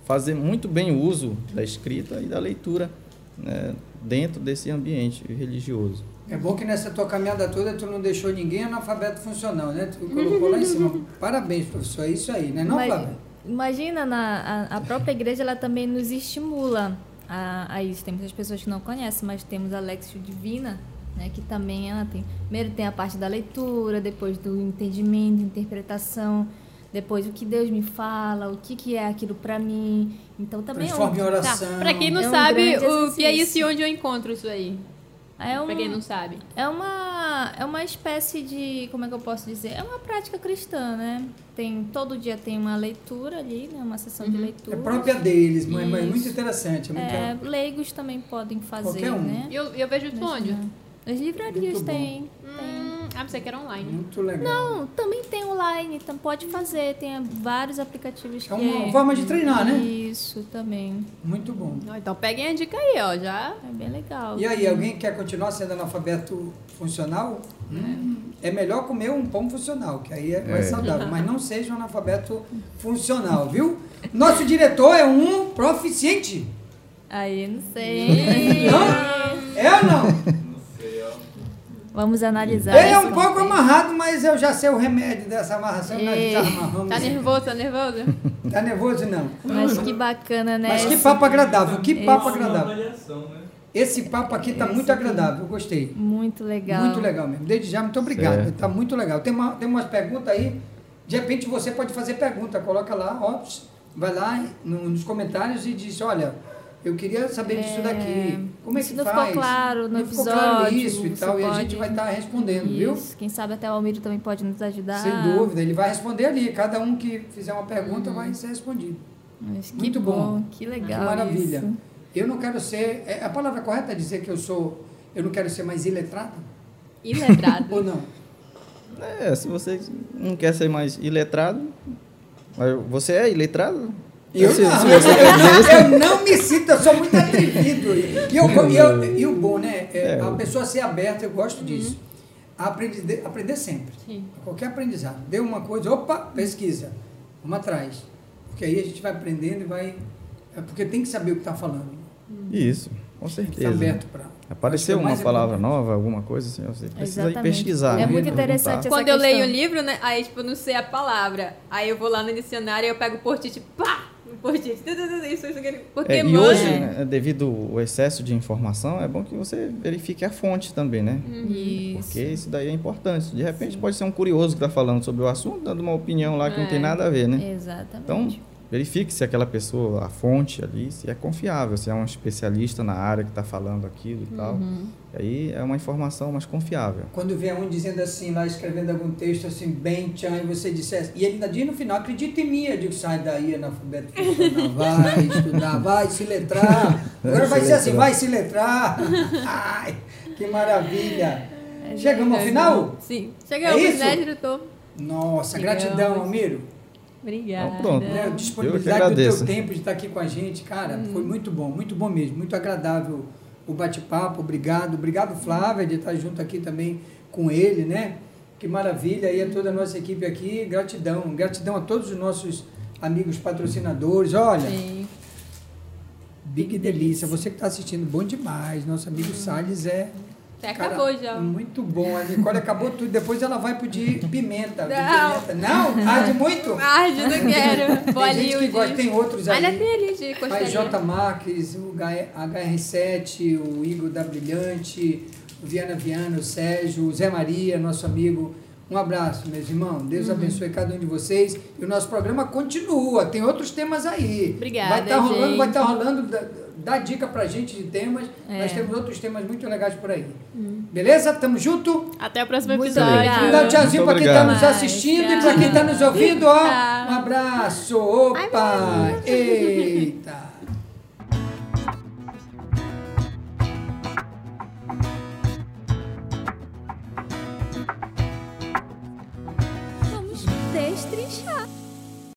fazer muito bem o uso da escrita e da leitura né, dentro desse ambiente religioso. É bom que nessa tua caminhada toda tu não deixou ninguém analfabeto funcional, né? Tu colocou lá em cima. Parabéns, professor. É isso aí, né? Não, Mas, Flávia? Imagina, na, a, a própria igreja ela também nos estimula a, a isso. Tem muitas pessoas que não conhecem, mas temos a Lexio Divina, né, que também ela tem. Primeiro tem a parte da leitura, depois do entendimento, interpretação, depois o que Deus me fala, o que, que é aquilo para mim. Então também é um, Transforma em oração. pra quem não É um sabe o que é isso e onde eu encontro isso aí. É um, Pra quem não sabe. É uma, é uma espécie de, como é que eu posso dizer? É uma prática cristã, né? Tem, todo dia tem uma leitura ali, né? Uma sessão de É leitura. própria deles, mas, mas é muito interessante. É muito É, leigos também podem fazer, Qualquer um. né? E eu, eu vejo isso onde? As livrarias Muito bom. tem. Hum, ah, pensei que era online. Muito legal. Não, também tem online, então pode fazer. Tem vários aplicativos É que... uma forma de treinar, né? Isso, também. Muito bom. Ó, Então peguem a dica aí, ó. Já. É bem legal. E aí, alguém quer continuar sendo analfabeto funcional? Hum, é melhor comer um pão funcional, que aí é mais É. saudável. Mas não seja um analfabeto funcional, viu? Nosso diretor é um proficiente. Aí, não sei. Não? É ou não? Vamos analisar. Ele é um pouco contexto. amarrado, mas eu já sei o remédio dessa amarração. Nós já amarramos. Tá nervoso, tá nervoso? Tá nervoso, não. Mas que bacana, né? Mas que papo agradável, que papo Esse- agradável. avaliação, né? Esse papo aqui tá Esse muito aqui. agradável, eu gostei. Muito legal. Muito legal mesmo. Desde já, muito obrigado. Certo. Tá muito legal. Tem, uma, tem umas perguntas aí. De repente você pode fazer pergunta. Coloca lá, ó, vai lá no- nos comentários e diz, olha, eu queria saber disso daqui. Como é que se não faz? ficou claro no Não ficou claro episódio, isso e tal. E a pode- gente vai estar respondendo, viu? Isso. Quem sabe até o Almiro também pode nos ajudar. Sem dúvida. Ele vai responder ali. Cada um que fizer uma pergunta vai ser respondido. Mas que Muito bom. bom. Que legal. que maravilha. isso. Eu não quero ser... é- A palavra correta é dizer que eu sou... Eu não quero ser mais iletrado? Iletrado. Ou não? É, se você não quer ser mais iletrado, mas você é iletrado? Eu não, eu, não, isso, eu não me sinto, eu sou muito atrevido. E, eu, e, eu- e o bom, né? É, É. a pessoa ser aberta, eu gosto disso. Aprender, aprender sempre. Sim. Qualquer aprendizado. Deu uma coisa, opa, pesquisa. Vamos atrás. Porque aí a gente vai aprendendo e vai. É porque tem que saber o que está falando. Isso, com certeza. aberto para. Apareceu uma palavra nova, alguma coisa assim, você precisa ir Exatamente. pesquisar. É né? muito Perguntar. interessante essa Quando eu leio o livro, né? Aí, tipo, eu não sei a palavra. Aí eu vou lá no dicionário e eu pego o post-it, pá! Tu, tu, Isso, isso, aquilo. Porque, É, e hoje, né, devido ao excesso de informação, é bom que você verifique a fonte também, né? Isso. Porque isso daí é importante. De repente pode ser um curioso que está falando sobre o assunto, dando uma opinião lá que não É. tem nada a ver, né? Exatamente. Então, verifique se aquela pessoa, a fonte ali, se é confiável, se é um especialista na área que está falando aquilo e tal. Aí é uma informação mais confiável. Quando vier um dizendo assim, lá escrevendo algum texto assim, bem tchan, e você dissesse, e ele ainda diz no final, acredita em mim, eu digo, sai daí, analfabeto funcional, vai estudar, vai se letrar. Agora vai se ser assim, vai se letrar. Ai, que maravilha. Chegamos ao final? Sim. Chegamos, É isso? né, diretor? Nossa, Chegamos. gratidão, Almiro. Obrigada. Então, pronto. que disponibilidade do teu tempo de estar aqui com a gente, cara, foi muito bom, muito bom mesmo, muito agradável o bate-papo, obrigado, obrigado Flávia de estar junto aqui também com ele, né? Que maravilha. E a toda a nossa equipe aqui, gratidão. Gratidão a todos os nossos amigos patrocinadores. Olha, Sim. Big Delícia. Você que está assistindo, bom demais. Nosso amigo Salles é. Até cara, acabou já. Muito bom. A Nicole acabou tudo. Depois ela vai pedir pimenta. de Não. pimenta. Não? Arde muito? Arde, não quero. Vou tem gente que gosta, tem outros ali. Ainda tem ali de Mas J. costelinha. Marques, o HR7, o Igor da Brilhante, o Viana Viana, o Sérgio, o Zé Maria, nosso amigo. Um abraço, meus irmãos. Deus Uhum. abençoe cada um de vocês. E o nosso programa continua. Tem outros temas aí. Obrigada, Vai estar rolando, gente. vai estar rolando. Dá, dá dica pra gente de temas. É. Nós temos outros temas muito legais por aí. Hum. Beleza? Tamo junto? Até o próximo Muito episódio. obrigada. Dá um tchauzinho pra quem tá obrigado. nos assistindo e pra quem tá nos ouvindo, ó. Um abraço. Opa! Eita!